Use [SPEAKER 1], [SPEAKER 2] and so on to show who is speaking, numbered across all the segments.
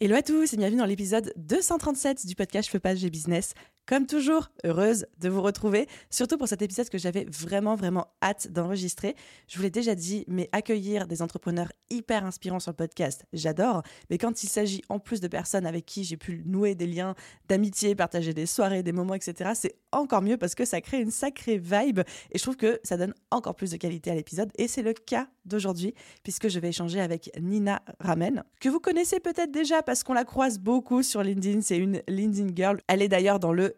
[SPEAKER 1] Hello à tous et bienvenue dans l'épisode 237 du podcast Je pas business. Comme toujours, heureuse de vous retrouver, surtout pour cet épisode que j'avais vraiment, vraiment hâte d'enregistrer. Je vous l'ai déjà dit, mais accueillir des entrepreneurs hyper inspirants sur le podcast, j'adore. Mais quand il s'agit en plus de personnes avec qui j'ai pu nouer des liens d'amitié, partager des soirées, des moments, etc., c'est encore mieux parce que ça crée une sacrée vibe et je trouve que ça donne encore plus de qualité à l'épisode. Et c'est le cas d'aujourd'hui, puisque je vais échanger avec Nina Ramen, que vous connaissez peut-être déjà parce qu'on la croise beaucoup sur LinkedIn. C'est une LinkedIn Girl. Elle est d'ailleurs dans le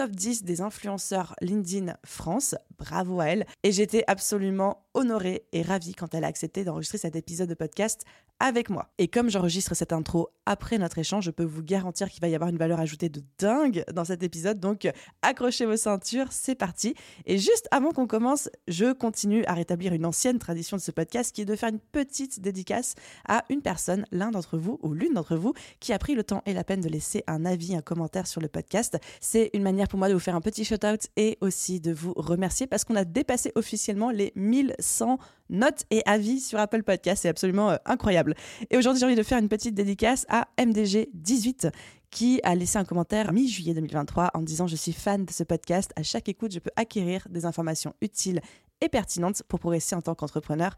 [SPEAKER 1] top 10 des influenceurs LinkedIn France. Bravo à elle. Et j'étais absolument honorée et ravie quand elle a accepté d'enregistrer cet épisode de podcast avec moi. Et comme j'enregistre cette intro après notre échange, je peux vous garantir qu'il va y avoir une valeur ajoutée de dingue dans cet épisode. Donc accrochez vos ceintures, c'est parti. Et juste avant qu'on commence, je continue à rétablir une ancienne tradition de ce podcast qui est de faire une petite dédicace à une personne, l'un d'entre vous ou l'une d'entre vous, qui a pris le temps et la peine de laisser un avis, un commentaire sur le podcast. C'est une manière pour moi de vous faire un petit shout-out et aussi de vous remercier parce qu'on a dépassé officiellement les 1100 notes et avis sur Apple Podcast. C'est absolument euh, incroyable. Et aujourd'hui, j'ai envie de faire une petite dédicace à MDG18 qui a laissé un commentaire mi-juillet 2023 en disant Je suis fan de ce podcast. À chaque écoute, je peux acquérir des informations utiles et pertinentes pour progresser en tant qu'entrepreneur.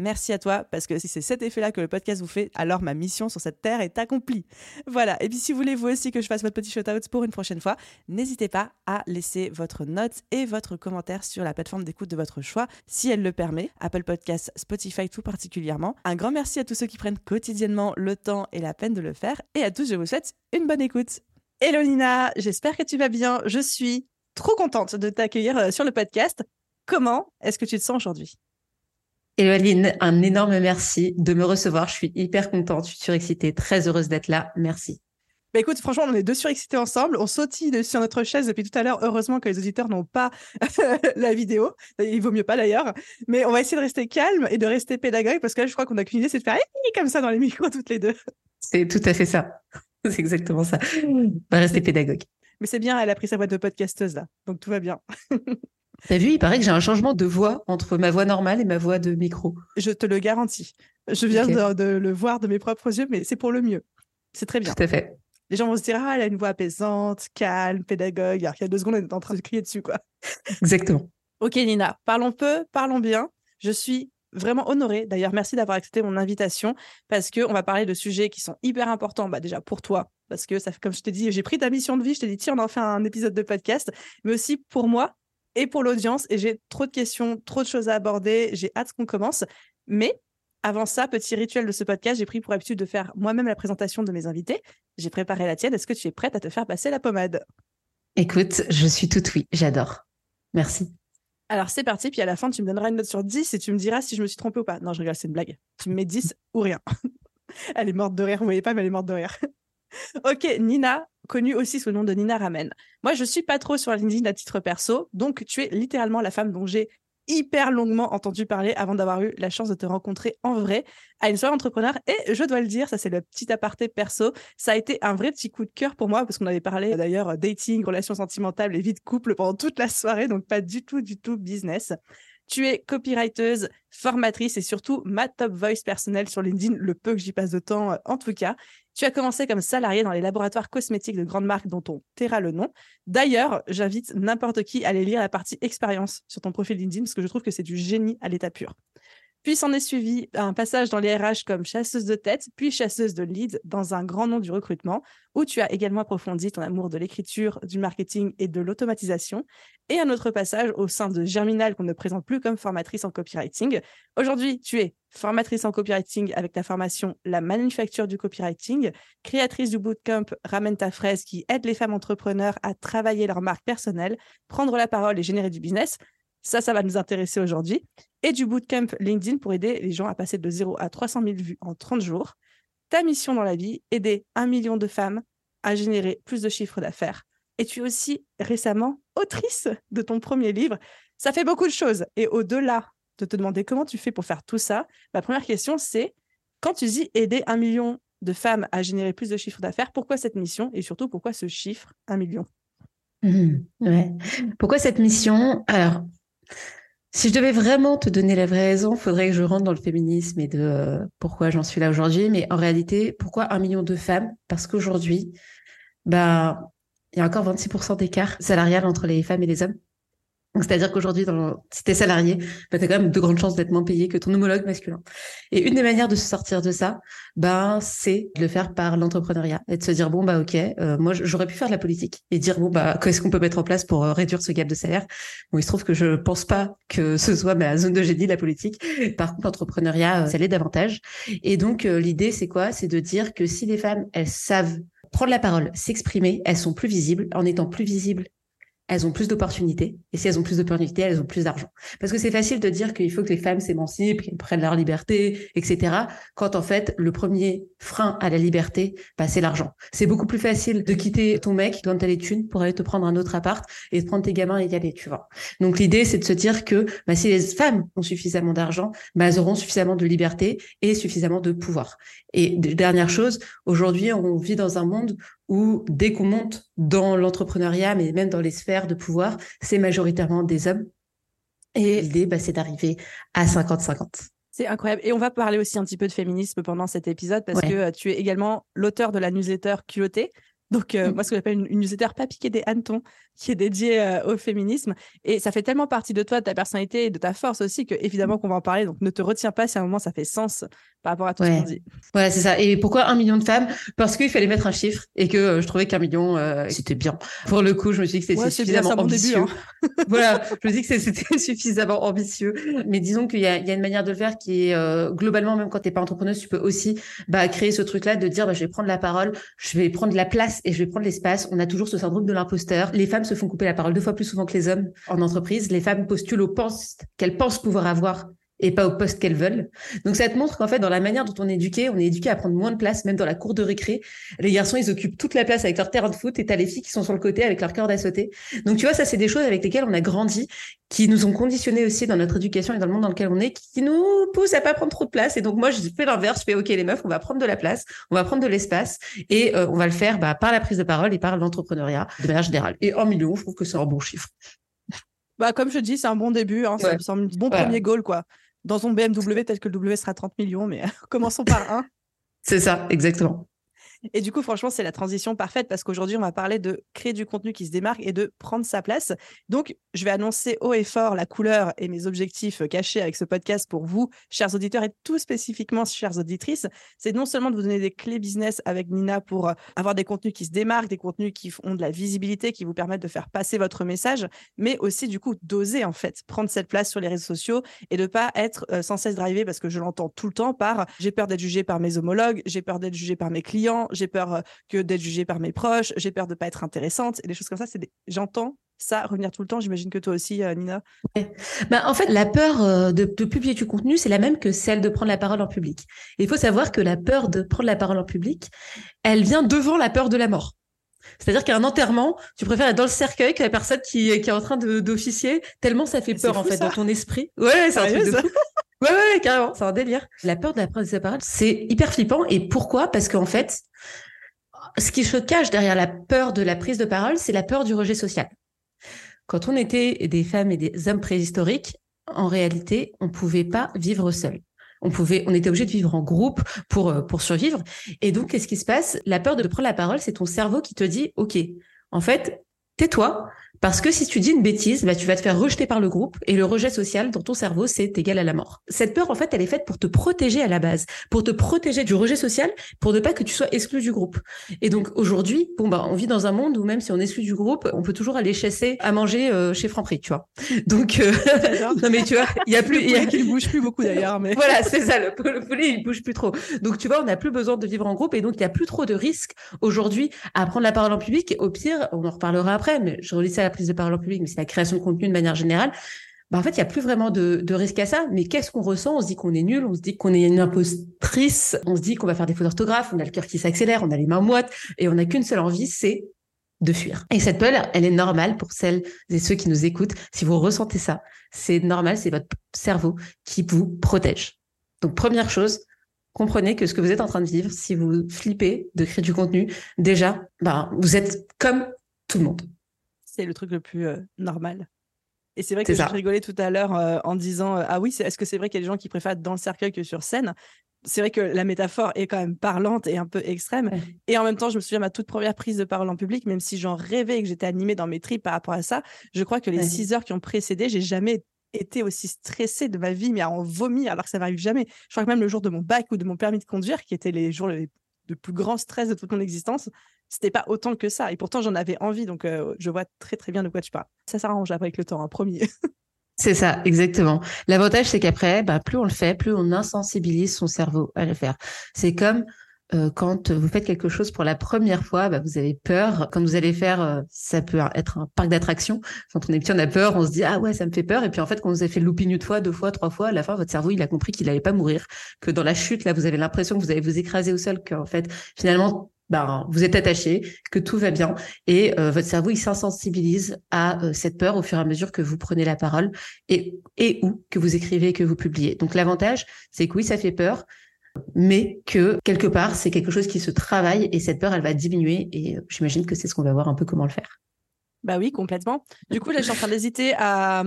[SPEAKER 1] Merci à toi, parce que si c'est cet effet-là que le podcast vous fait, alors ma mission sur cette terre est accomplie. Voilà, et puis si vous voulez vous aussi que je fasse votre petit shout-out pour une prochaine fois, n'hésitez pas à laisser votre note et votre commentaire sur la plateforme d'écoute de votre choix, si elle le permet, Apple Podcasts, Spotify tout particulièrement. Un grand merci à tous ceux qui prennent quotidiennement le temps et la peine de le faire, et à tous, je vous souhaite une bonne écoute. Hello Nina, j'espère que tu vas bien, je suis trop contente de t'accueillir euh, sur le podcast. Comment est-ce que tu te sens aujourd'hui?
[SPEAKER 2] Et Aline, un énorme merci de me recevoir. Je suis hyper contente, je suis surexcitée, très heureuse d'être là. Merci.
[SPEAKER 1] Bah écoute, franchement, on est deux surexcités ensemble. On sautille sur notre chaise depuis tout à l'heure. Heureusement que les auditeurs n'ont pas la vidéo. Il vaut mieux pas d'ailleurs. Mais on va essayer de rester calme et de rester pédagogue parce que là, je crois qu'on a qu'une idée, c'est de faire comme ça dans les micros toutes les deux.
[SPEAKER 2] C'est tout à fait ça. C'est exactement ça. On va rester pédagogue.
[SPEAKER 1] Mais c'est bien, elle a pris sa boîte de podcasteuse là. Donc tout va bien.
[SPEAKER 2] T'as vu, il paraît que j'ai un changement de voix entre ma voix normale et ma voix de micro.
[SPEAKER 1] Je te le garantis. Je viens de, le voir de mes propres yeux, mais c'est pour le mieux. C'est très bien.
[SPEAKER 2] Tout à fait.
[SPEAKER 1] Les gens vont se dire, ah, elle a une voix apaisante, calme, pédagogue. Alors qu'il y a deux secondes, elle est en train de crier dessus, quoi.
[SPEAKER 2] Exactement.
[SPEAKER 1] ok, Nina, parlons peu, parlons bien. Je suis vraiment honorée. D'ailleurs, merci d'avoir accepté mon invitation parce qu'on va parler de sujets qui sont hyper importants, bah, déjà pour toi, parce que ça, comme je t'ai dit, j'ai pris ta mission de vie, je t'ai dit, tiens, on en fait un épisode de podcast, mais aussi pour moi, et pour l'audience. Et j'ai trop de questions, trop de choses à aborder. J'ai hâte qu'on commence. Mais avant ça, petit rituel de ce podcast, j'ai pris pour habitude de faire moi-même la présentation de mes invités. J'ai préparé la tienne. Est-ce que tu es prête à te faire passer la pommade?
[SPEAKER 2] Écoute, je suis toute oui. J'adore. Merci.
[SPEAKER 1] Alors c'est parti, puis à la fin, tu me donneras une note sur 10 et tu me diras si je me suis trompée ou pas. Non, je rigole, c'est une blague. Tu me mets 10 ou rien. elle est morte de rire, vous voyez pas, mais elle est morte de rire. ok, Nina, connue aussi sous le nom de Nina Ramen. Moi, je suis pas trop sur LinkedIn à titre perso, donc tu es littéralement la femme dont j'ai hyper longuement entendu parler avant d'avoir eu la chance de te rencontrer en vrai à une soirée entrepreneur. Et je dois le dire, ça c'est le petit aparté perso, ça a été un vrai petit coup de cœur pour moi parce qu'on avait parlé d'ailleurs dating, relations sentimentales et vie de couple pendant toute la soirée, donc pas du tout, du tout business. Tu es copywriteuse, formatrice et surtout ma top voice personnelle sur LinkedIn, le peu que j'y passe de temps euh, en tout cas. Tu as commencé comme salarié dans les laboratoires cosmétiques de grandes marques dont on taira le nom. D'ailleurs, j'invite n'importe qui à aller lire la partie expérience sur ton profil LinkedIn parce que je trouve que c'est du génie à l'état pur. Puis s'en est suivi un passage dans les RH comme chasseuse de tête, puis chasseuse de lead dans un grand nom du recrutement, où tu as également approfondi ton amour de l'écriture, du marketing et de l'automatisation, et un autre passage au sein de Germinal qu'on ne présente plus comme formatrice en copywriting. Aujourd'hui, tu es formatrice en copywriting avec ta formation La manufacture du copywriting, créatrice du bootcamp Ramène ta fraise qui aide les femmes entrepreneurs à travailler leur marque personnelle, prendre la parole et générer du business. Ça, ça va nous intéresser aujourd'hui. Et du bootcamp LinkedIn pour aider les gens à passer de 0 à 300 000 vues en 30 jours. ta mission dans la vie, aider un million de femmes à générer plus de chiffres d'affaires. Et tu es aussi récemment autrice de ton premier livre. Ça fait beaucoup de choses. Et au-delà de te demander comment tu fais pour faire tout ça, ma première question, c'est quand tu dis aider un million de femmes à générer plus de chiffres d'affaires, pourquoi cette mission et surtout pourquoi ce chiffre, un million?
[SPEAKER 2] Mmh. Pourquoi cette mission? Alors, si je devais vraiment te donner la vraie raison, faudrait que je rentre dans le féminisme et de euh, pourquoi j'en suis là aujourd'hui. Mais en réalité, pourquoi un million de femmes? Parce qu'aujourd'hui, bah, il y a encore 26% d'écart salarial entre les femmes et les hommes. C'est-à-dire qu'aujourd'hui, si tu es salarié, bah, tu as quand même de grandes chances d'être moins payé que ton homologue masculin. Et une des manières de se sortir de ça, ben, c'est de le faire par l'entrepreneuriat et de se dire, bon, bah, OK, euh, moi, j'aurais pu faire de la politique et dire, bon, bah, qu'est-ce qu'on peut mettre en place pour euh, réduire ce gap de salaire? Bon, il se trouve que je pense pas que ce soit ma zone de génie, la politique. Par contre, l'entrepreneuriat, euh, ça l'est davantage. Et donc, l'idée, c'est quoi? C'est de dire que si les femmes, elles savent prendre la parole, s'exprimer, elles sont plus visibles. En étant plus visibles, elles ont plus d'opportunités. Et si elles ont plus d'opportunités, elles ont plus d'argent. Parce que c'est facile de dire qu'il faut que les femmes s'émancipent, qu'elles prennent leur liberté, etc. Quand en fait, le premier frein à la liberté, bah, c'est l'argent. C'est beaucoup plus facile de quitter ton mec dans ta thunes pour aller te prendre un autre appart et de prendre tes gamins et y aller, tu vois. Donc l'idée, c'est de se dire que bah, si les femmes ont suffisamment d'argent, bah, elles auront suffisamment de liberté et suffisamment de pouvoir. Et dernière chose, aujourd'hui, on vit dans un monde où dès qu'on monte dans l'entrepreneuriat, mais même dans les sphères de pouvoir, c'est majoritairement des hommes. Et l'idée, bah, c'est d'arriver à 50-50.
[SPEAKER 1] C'est incroyable. Et on va parler aussi un petit peu de féminisme pendant cet épisode parce que euh, tu es également l'auteur de la newsletter Culotté. Donc, euh, mm. moi, ce que j'appelle une, newsletter pas piquée des hannetons, qui est dédiée euh, au féminisme. Et ça fait tellement partie de toi, de ta personnalité et de ta force aussi, que évidemment qu'on va en parler. Donc, ne te retiens pas si à un moment ça fait sens par rapport à tout ce qu'on dit.
[SPEAKER 2] Voilà, c'est ça. Et pourquoi un million de femmes? Parce qu'il fallait mettre un chiffre et que euh, je trouvais qu'un million, c'était bien. Pour le coup, je me suis dit que c'était suffisamment ambitieux. Début, hein. voilà, je me dis que c'était suffisamment ambitieux. Mais disons qu'il y, y, a une manière de le faire qui est globalement, même quand tu n'es pas entrepreneuse, tu peux aussi bah, créer ce truc-là de dire bah, je vais prendre la parole, je vais prendre la place et je vais prendre l'espace. On a toujours ce syndrome de l'imposteur. Les femmes se font couper la parole deux fois plus souvent que les hommes en entreprise. Les femmes postulent au poste qu'elles pensent pouvoir avoir et pas au poste qu'elles veulent. Donc ça te montre qu'en fait, dans la manière dont on est éduqué, on est éduqué à prendre moins de place, même dans la cour de récré. Les garçons, ils occupent toute la place avec leur terrain de foot et t'as les filles qui sont sur le côté avec leur cœur à sauter. Donc tu vois, ça c'est des choses avec lesquelles on a grandi, qui nous ont conditionnés aussi dans notre éducation et dans le monde dans lequel on est, qui nous poussent à pas prendre trop de place. Et donc moi, je fais l'inverse, je fais OK les meufs, on va prendre de la place, on va prendre de l'espace et euh, on va le faire bah, par la prise de parole et par l'entrepreneuriat de manière générale. Et en million, je trouve que c'est un bon chiffre.
[SPEAKER 1] Bah, comme je dis, c'est un bon début, hein, c'est un bon premier goal, quoi dans son BMW, peut-être que le W sera 30 millions, mais commençons par un.
[SPEAKER 2] C'est ça, exactement.
[SPEAKER 1] Et du coup, franchement, c'est la transition parfaite parce qu'aujourd'hui, on va parler de créer du contenu qui se démarque et de prendre sa place. Donc, je vais annoncer haut et fort la couleur et mes objectifs cachés avec ce podcast pour vous, chers auditeurs, et tout spécifiquement, chères auditrices. C'est non seulement de vous donner des clés business avec Nina pour euh, avoir des contenus qui se démarquent, des contenus qui ont de la visibilité, qui vous permettent de faire passer votre message, mais aussi, du coup, d'oser, en fait, prendre cette place sur les réseaux sociaux et de pas être euh, sans cesse drivé parce que je l'entends tout le temps par j'ai peur d'être jugé par mes homologues, j'ai peur d'être jugé par mes clients, j'ai peur euh, que d'être jugée par mes proches, j'ai peur de ne pas être intéressante, et des choses comme ça. C'est J'entends ça revenir tout le temps. J'imagine que toi aussi, euh, Nina.
[SPEAKER 2] Bah, en fait, la peur euh, de, publier du contenu, c'est la même que celle de prendre la parole en public. il faut savoir que la peur de prendre la parole en public, elle vient devant la peur de la mort. C'est-à-dire qu'à un enterrement, tu préfères être dans le cercueil que la personne qui, qui est en train d'officier, tellement ça fait peur en fait dans ton esprit. Ouais, c'est un truc de Ouais, carrément, c'est un délire. La peur de la prise de parole, c'est hyper flippant. Et pourquoi? Parce qu'en fait, ce qui se cache derrière la peur de la prise de parole, c'est la peur du rejet social. Quand on était des femmes et des hommes préhistoriques, en réalité, on pouvait pas vivre seul. On était obligé de vivre en groupe pour euh, pour survivre. Et donc, qu'est-ce qui se passe? La peur de prendre la parole, c'est ton cerveau qui te dit, ok, en fait, tais-toi, parce que si tu dis une bêtise, bah, tu vas te faire rejeter par le groupe et le rejet social dans ton cerveau, c'est égal à la mort. Cette peur, en fait, elle est faite pour te protéger à la base, pour te protéger du rejet social, pour ne pas que tu sois exclu du groupe. Et donc aujourd'hui, bon bah, on vit dans un monde où même si on est exclu du groupe, on peut toujours aller chasser à manger euh, chez Franprix, tu vois. Donc euh, non mais tu vois, il y a plus, il y a
[SPEAKER 1] qui bouge plus beaucoup d'ailleurs, mais
[SPEAKER 2] voilà, c'est ça, le, poulet il bouge plus trop. Donc tu vois, on n'a plus besoin de vivre en groupe et donc il y a plus trop de risques aujourd'hui à prendre la parole en public. Au pire, on en reparlera après, mais je relis ça à la prise de parole en public, mais c'est la création de contenu de manière générale. bah, en fait, il n'y a plus vraiment de, risque à ça. Mais qu'est-ce qu'on ressent? On se dit qu'on est nul, on se dit qu'on est une impostrice, on se dit qu'on va faire des fautes d'orthographe, on a le cœur qui s'accélère, on a les mains moites, et on n'a qu'une seule envie, c'est de fuir. Et cette peur, elle est normale pour celles et ceux qui nous écoutent. Si vous ressentez ça, c'est normal, c'est votre cerveau qui vous protège. Donc, première chose, comprenez que ce que vous êtes en train de vivre, si vous flippez de créer du contenu, déjà, bah, vous êtes comme tout le monde.
[SPEAKER 1] C'est le truc le plus euh, normal. Et c'est vrai que je rigolais tout à l'heure euh, en disant euh, Ah oui, est-ce que c'est vrai qu'il y a des gens qui préfèrent être dans le cercueil que sur scène? C'est vrai que la métaphore est quand même parlante et un peu extrême. Et en même temps, je me souviens de ma toute première prise de parole en public, même si j'en rêvais et que j'étais animée dans mes tripes par rapport à ça, je crois que les six heures qui ont précédé, j'ai jamais été aussi stressée de ma vie, mais à en vomir, alors que ça m'arrive jamais. Je crois que même le jour de mon bac ou de mon permis de conduire, qui étaient les jours de plus grand stress de toute mon existence, c'était pas autant que ça. Et pourtant, j'en avais envie, donc euh, je vois très très bien de quoi tu parles. Ça s'arrange après avec le temps, hein, premier.
[SPEAKER 2] C'est ça, exactement. L'avantage, c'est qu'après, bah, plus on le fait, plus on insensibilise son cerveau à le faire. C'est comme quand vous faites quelque chose pour la première fois, bah, vous avez peur. Quand vous allez faire, euh, ça peut être un parc d'attractions. Quand on est petit, on a peur, on se dit ah ouais, ça me fait peur. Et puis en fait, quand vous avez fait le looping une fois, deux fois, trois fois, à la fin, votre cerveau il a compris qu'il n'allait pas mourir, que dans la chute là, vous avez l'impression que vous allez vous écraser au sol, qu'en fait finalement ben, vous êtes attaché, que tout va bien, et euh, votre cerveau il s'insensibilise à cette peur au fur et à mesure que vous prenez la parole et et ou que vous écrivez et que vous publiez. Donc l'avantage, c'est que oui, ça fait peur, mais que quelque part, c'est quelque chose qui se travaille et cette peur, elle va diminuer. Et euh, j'imagine que c'est ce qu'on va voir un peu comment le faire.
[SPEAKER 1] Bah oui, complètement. Du coup, là, je suis en train d'hésiter à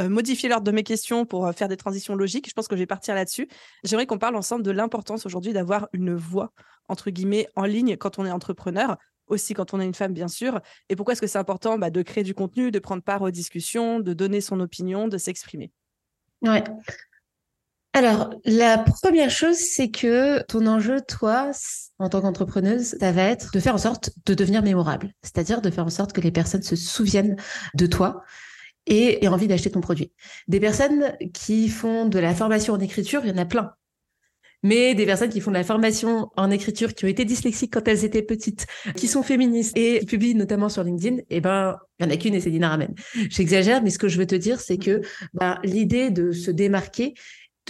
[SPEAKER 1] euh, modifier l'ordre de mes questions pour euh, faire des transitions logiques. Je pense que je vais partir là-dessus. J'aimerais qu'on parle ensemble de l'importance aujourd'hui d'avoir une voix, entre guillemets, en ligne quand on est entrepreneur, aussi quand on est une femme, bien sûr. Et pourquoi est-ce que c'est important bah, de créer du contenu, de prendre part aux discussions, de donner son opinion, de s'exprimer?
[SPEAKER 2] Ouais. Alors, la première chose, c'est que ton enjeu, toi, en tant qu'entrepreneuse, ça va être de faire en sorte de devenir mémorable. C'est-à-dire de faire en sorte que les personnes se souviennent de toi et aient envie d'acheter ton produit. Des personnes qui font de la formation en écriture, il y en a plein. Mais des personnes qui font de la formation en écriture, qui ont été dyslexiques quand elles étaient petites, qui sont féministes et qui publient notamment sur LinkedIn, eh ben, il y en a qu'une et c'est Dina Ramen. J'exagère, mais ce que je veux te dire, c'est que ben, l'idée de se démarquer,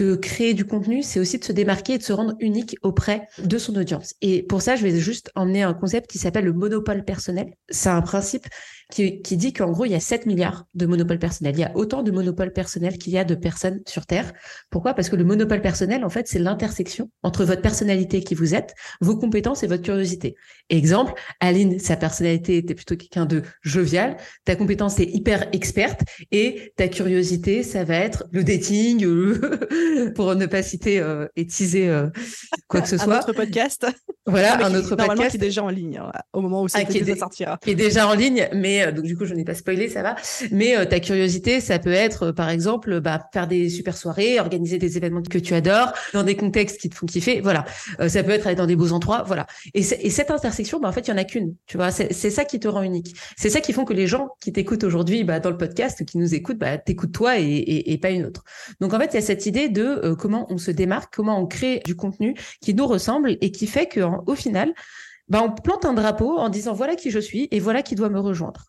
[SPEAKER 2] de créer du contenu, c'est aussi de se démarquer et de se rendre unique auprès de son audience. Et pour ça, je vais juste emmener un concept qui s'appelle le monopole personnel. C'est un principe qui, qui dit qu'en gros, il y a 7 milliards de monopoles personnels. Il y a autant de monopoles personnels qu'il y a de personnes sur Terre. Pourquoi? Parce que le monopole personnel, en fait, c'est l'intersection entre votre personnalité qui vous êtes, vos compétences et votre curiosité. Exemple, Aline, sa personnalité était plutôt quelqu'un de jovial, ta compétence est hyper experte et ta curiosité, ça va être le dating, pour ne pas citer euh, et teaser euh, quoi que ce soit.
[SPEAKER 1] Un autre podcast.
[SPEAKER 2] Voilà, un autre
[SPEAKER 1] podcast. qui est déjà en ligne hein, au moment où ça ah, sortira.
[SPEAKER 2] Qui est déjà en ligne, mais euh, donc du coup je n'ai pas spoilé, ça va. Mais euh, ta curiosité, ça peut être euh, par exemple bah, faire des super soirées, organiser des événements que tu adores dans des contextes qui te font kiffer, voilà. ça peut être aller dans des beaux endroits, voilà. Et, et cette intersection, bah, en fait il y en a qu'une, tu vois. C'est ça qui te rend unique. C'est ça qui font que les gens qui t'écoutent aujourd'hui bah, dans le podcast, qui nous écoutent, bah, t'écoutent toi et, pas une autre. Donc en fait il y a cette idée de comment on se démarque, comment on crée du contenu qui nous ressemble et qui fait qu'au final bah, on plante un drapeau en disant voilà qui je suis et voilà qui doit me rejoindre.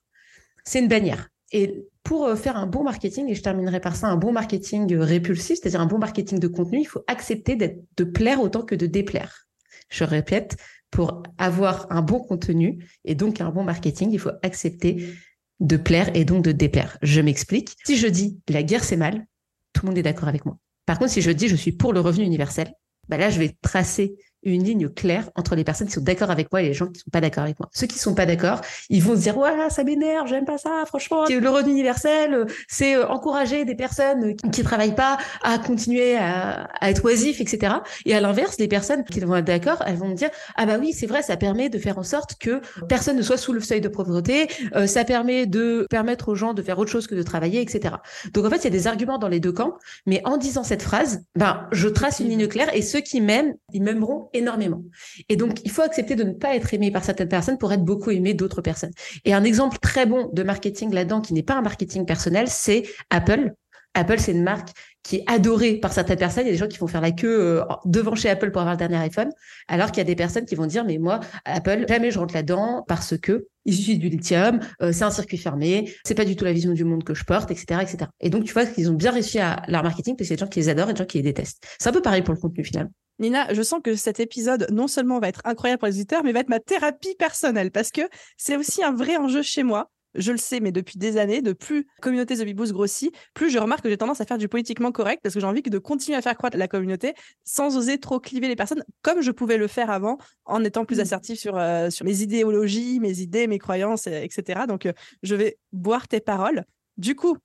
[SPEAKER 2] C'est une bannière. Et pour euh, faire un bon marketing, et je terminerai par ça, un bon marketing euh, répulsif, c'est-à-dire un bon marketing de contenu, il faut accepter de plaire autant que de déplaire. Je répète, pour avoir un bon contenu et donc un bon marketing, il faut accepter de plaire et donc de déplaire. Je m'explique. Si je dis la guerre c'est mal, tout le monde est d'accord avec moi. Par contre, si je dis je suis pour le revenu universel, bah là je vais tracer une ligne claire entre les personnes qui sont d'accord avec moi et les gens qui sont pas d'accord avec moi. Ceux qui sont pas d'accord, ils vont se dire ouais ça m'énerve, j'aime pas ça, franchement. Le revenu universel, c'est euh, encourager des personnes qui travaillent pas à continuer à, être oisifs, etc. Et à l'inverse, les personnes qui vont être d'accord, elles vont dire ah bah oui c'est vrai, ça permet de faire en sorte que personne ne soit sous le seuil de pauvreté, euh, ça permet de permettre aux gens de faire autre chose que de travailler, etc. Donc en fait il y a des arguments dans les deux camps, mais en disant cette phrase, ben je trace une ligne claire et ceux qui m'aiment, ils m'aimeront énormément. Et donc, il faut accepter de ne pas être aimé par certaines personnes pour être beaucoup aimé d'autres personnes. Et un exemple très bon de marketing là-dedans, qui n'est pas un marketing personnel, c'est Apple. Apple, c'est une marque qui est adorée par certaines personnes. Il y a des gens qui vont faire la queue euh, devant chez Apple pour avoir le dernier iPhone, alors qu'il y a des personnes qui vont dire, mais moi, Apple, jamais je rentre là-dedans parce que il suffit du lithium, euh, c'est un circuit fermé, c'est pas du tout la vision du monde que je porte, etc., etc. Et donc, tu vois qu'ils ont bien réussi à leur marketing parce qu'il y a des gens qui les adorent et des gens qui les détestent. C'est un peu pareil pour le contenu finalement.
[SPEAKER 1] Nina, je sens que cet épisode, non seulement va être incroyable pour les auditeurs, mais va être ma thérapie personnelle parce que c'est aussi un vrai enjeu chez moi je le sais, mais depuis des années, de plus la communauté The Big grossit, plus je remarque que j'ai tendance à faire du politiquement correct parce que j'ai envie de continuer à faire croître la communauté sans oser trop cliver les personnes comme je pouvais le faire avant en étant plus mmh. assertif sur, euh, sur mes idéologies, mes idées, mes croyances, etc. Donc, euh, je vais boire tes paroles. Du coup,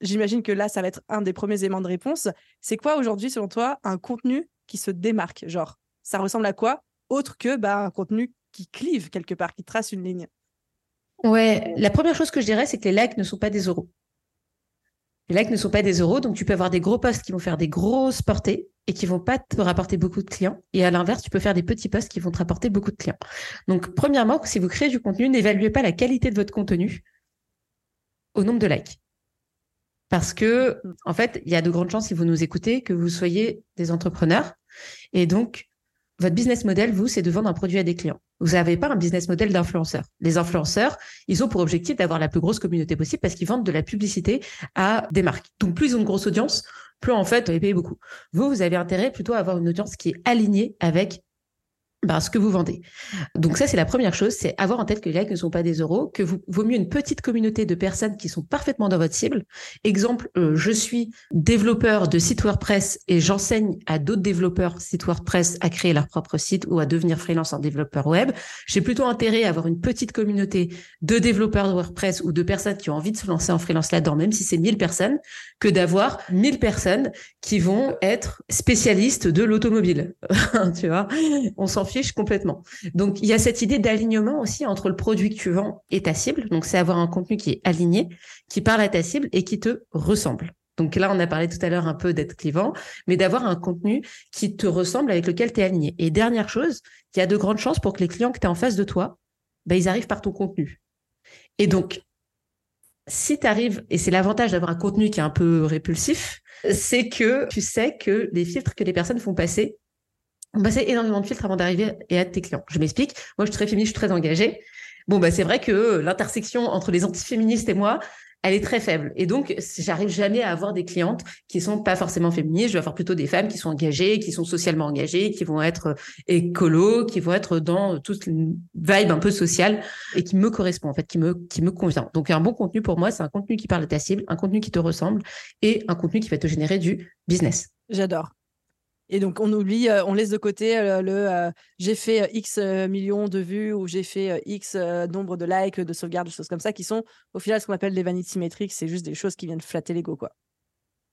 [SPEAKER 1] j'imagine que là, ça va être un des premiers éléments de réponse. C'est quoi aujourd'hui, selon toi, un contenu qui se démarque Genre, ça ressemble à quoi Autre que bah, un contenu qui clive quelque part, qui trace une ligne?
[SPEAKER 2] Ouais, la première chose que je dirais, c'est que les likes ne sont pas des euros. Les likes ne sont pas des euros, donc tu peux avoir des gros posts qui vont faire des grosses portées et qui vont pas te rapporter beaucoup de clients. Et à l'inverse, tu peux faire des petits posts qui vont te rapporter beaucoup de clients. Donc, premièrement, si vous créez du contenu, n'évaluez pas la qualité de votre contenu au nombre de likes. Parce que, en fait, il y a de grandes chances, si vous nous écoutez, que vous soyez des entrepreneurs. Et donc, votre business model, vous, c'est de vendre un produit à des clients. Vous n'avez pas un business model d'influenceur. Les influenceurs, ils ont pour objectif d'avoir la plus grosse communauté possible parce qu'ils vendent de la publicité à des marques. Donc, plus ils ont une grosse audience, plus en fait, ils payent beaucoup. Vous, vous avez intérêt plutôt à avoir une audience qui est alignée avec ben, ce que vous vendez. Donc ça, c'est la première chose, c'est avoir en tête que les likes ne sont pas des euros, que vous vaut mieux une petite communauté de personnes qui sont parfaitement dans votre cible. Exemple, euh, je suis développeur de site WordPress et j'enseigne à d'autres développeurs site WordPress à créer leur propre site ou à devenir freelance en développeur web. J'ai plutôt intérêt à avoir une petite communauté de développeurs WordPress ou de personnes qui ont envie de se lancer en freelance là-dedans, même si c'est 1000 personnes, que d'avoir 1000 personnes qui vont être spécialistes de l'automobile. tu vois, on s'en complètement. Donc, il y a cette idée d'alignement aussi entre le produit que tu vends et ta cible. Donc, c'est avoir un contenu qui est aligné, qui parle à ta cible et qui te ressemble. Donc là, on a parlé tout à l'heure un peu d'être clivant, mais d'avoir un contenu qui te ressemble, avec lequel tu es aligné. Et dernière chose, il y a de grandes chances pour que les clients que tu as en face de toi, ben, ils arrivent par ton contenu. Et donc, si tu arrives, et c'est l'avantage d'avoir un contenu qui est un peu répulsif, c'est que tu sais que les filtres que les personnes font passer, passait énormément de filtres avant d'arriver et être tes clients. Je m'explique. Moi, je suis très féministe, je suis très engagée. Bon, bah, c'est vrai que l'intersection entre les antiféministes et moi, elle est très faible. Et donc, j'arrive jamais à avoir des clientes qui sont pas forcément féministes. Je vais avoir plutôt des femmes qui sont engagées, qui sont socialement engagées, qui vont être écolo, qui vont être dans toute une vibe un peu sociale et qui me correspond, en fait, qui me, qui me convient. Donc, un bon contenu pour moi, c'est un contenu qui parle de ta cible, un contenu qui te ressemble et un contenu qui va te générer du business.
[SPEAKER 1] J'adore. Et donc, on oublie, euh, on laisse de côté euh, le euh, j'ai fait X millions de vues ou j'ai fait X nombre de likes, de sauvegardes, des choses comme ça, qui sont au final ce qu'on appelle des vanity metrics. C'est juste des choses qui viennent flatter l'ego, quoi.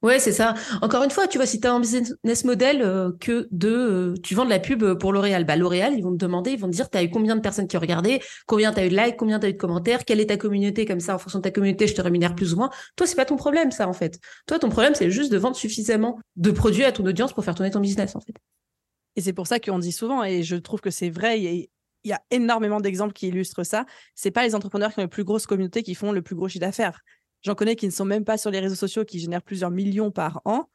[SPEAKER 2] Ouais, c'est ça. Encore une fois, tu vois, si tu as un business model euh, que de euh, tu vends de la pub pour L'Oréal, bah L'Oréal, ils vont te demander, ils vont te dire tu as eu combien de personnes qui ont regardé, combien tu as eu de likes, combien tu as eu de commentaires, quelle est ta communauté comme ça en fonction de ta communauté, je te rémunère plus ou moins. Toi, c'est pas ton problème ça en fait. Toi, ton problème c'est juste de vendre suffisamment de produits à ton audience pour faire tourner ton business en fait.
[SPEAKER 1] Et c'est pour ça qu'on dit souvent et je trouve que c'est vrai il y a énormément d'exemples qui illustrent ça. C'est pas les entrepreneurs qui ont les plus grosses communautés qui font le plus gros chiffre d'affaires. J'en connais qui ne sont même pas sur les réseaux sociaux, qui génèrent plusieurs millions par an,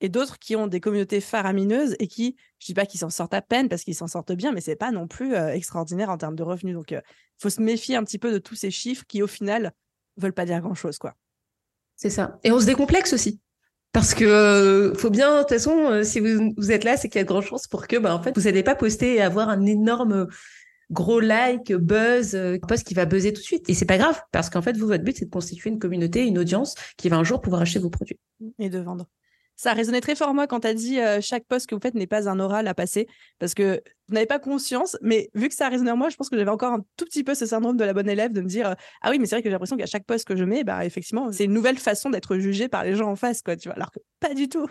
[SPEAKER 1] et d'autres qui ont des communautés faramineuses et qui, je dis pas qu'ils s'en sortent à peine parce qu'ils s'en sortent bien, mais c'est pas non plus euh, extraordinaire en termes de revenus. Donc, il euh, faut se méfier un petit peu de tous ces chiffres qui, au final, veulent pas dire grand chose, quoi.
[SPEAKER 2] C'est ça. Et on se décomplexe aussi. Parce que euh, faut bien, de toute façon, si vous, êtes là, c'est qu'il y a de grandes chances pour que, bah, en fait, vous n'allez pas poster et avoir un énorme gros like, buzz, euh, post qui va buzzer tout de suite. Et c'est pas grave, parce qu'en fait, vous, votre but, c'est de constituer une communauté, une audience qui va un jour pouvoir acheter vos produits.
[SPEAKER 1] Et de vendre. Ça a résonné très fort, moi, quand tu as dit euh, chaque poste que vous faites n'est pas un oral à passer, parce que vous n'avez pas conscience, mais vu que ça a résonné en moi, je pense que j'avais encore un tout petit peu ce syndrome de la bonne élève de me dire Ah oui, mais c'est vrai que j'ai l'impression qu'à chaque poste que je mets, bah, effectivement, c'est une nouvelle façon d'être jugé par les gens en face, quoi, tu vois, alors que pas du tout.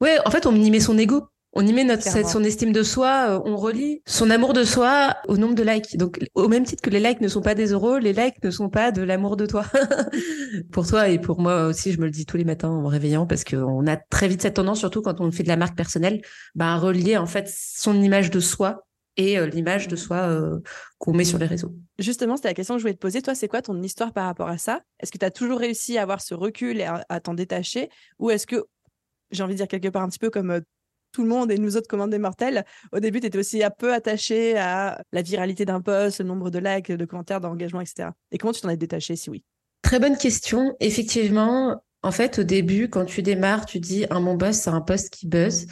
[SPEAKER 2] Ouais, en fait, on y met son ego. On y met notre, son estime de soi, euh, on relie son amour de soi au nombre de likes. Donc, au même titre que les likes ne sont pas des euros, les likes ne sont pas de l'amour de toi. pour toi et pour moi aussi, je me le dis tous les matins en me réveillant parce qu'on a très vite cette tendance, surtout quand on fait de la marque personnelle, bah, à relier en fait son image de soi et l'image de soi qu'on met sur les réseaux.
[SPEAKER 1] Justement, c'était la question que je voulais te poser. Toi, c'est quoi ton histoire par rapport à ça? Est-ce que tu as toujours réussi à avoir ce recul et à, t'en détacher? Ou est-ce que, j'ai envie de dire quelque part un petit peu comme tout le monde et nous autres commandes des mortels, au début, tu étais aussi un peu attaché à la viralité d'un post, le nombre de likes, de commentaires, d'engagement, etc. Et comment tu t'en es détaché, si oui?
[SPEAKER 2] Très bonne question. Effectivement, en fait, au début, quand tu démarres, tu dis un mon boss, c'est un poste qui buzz.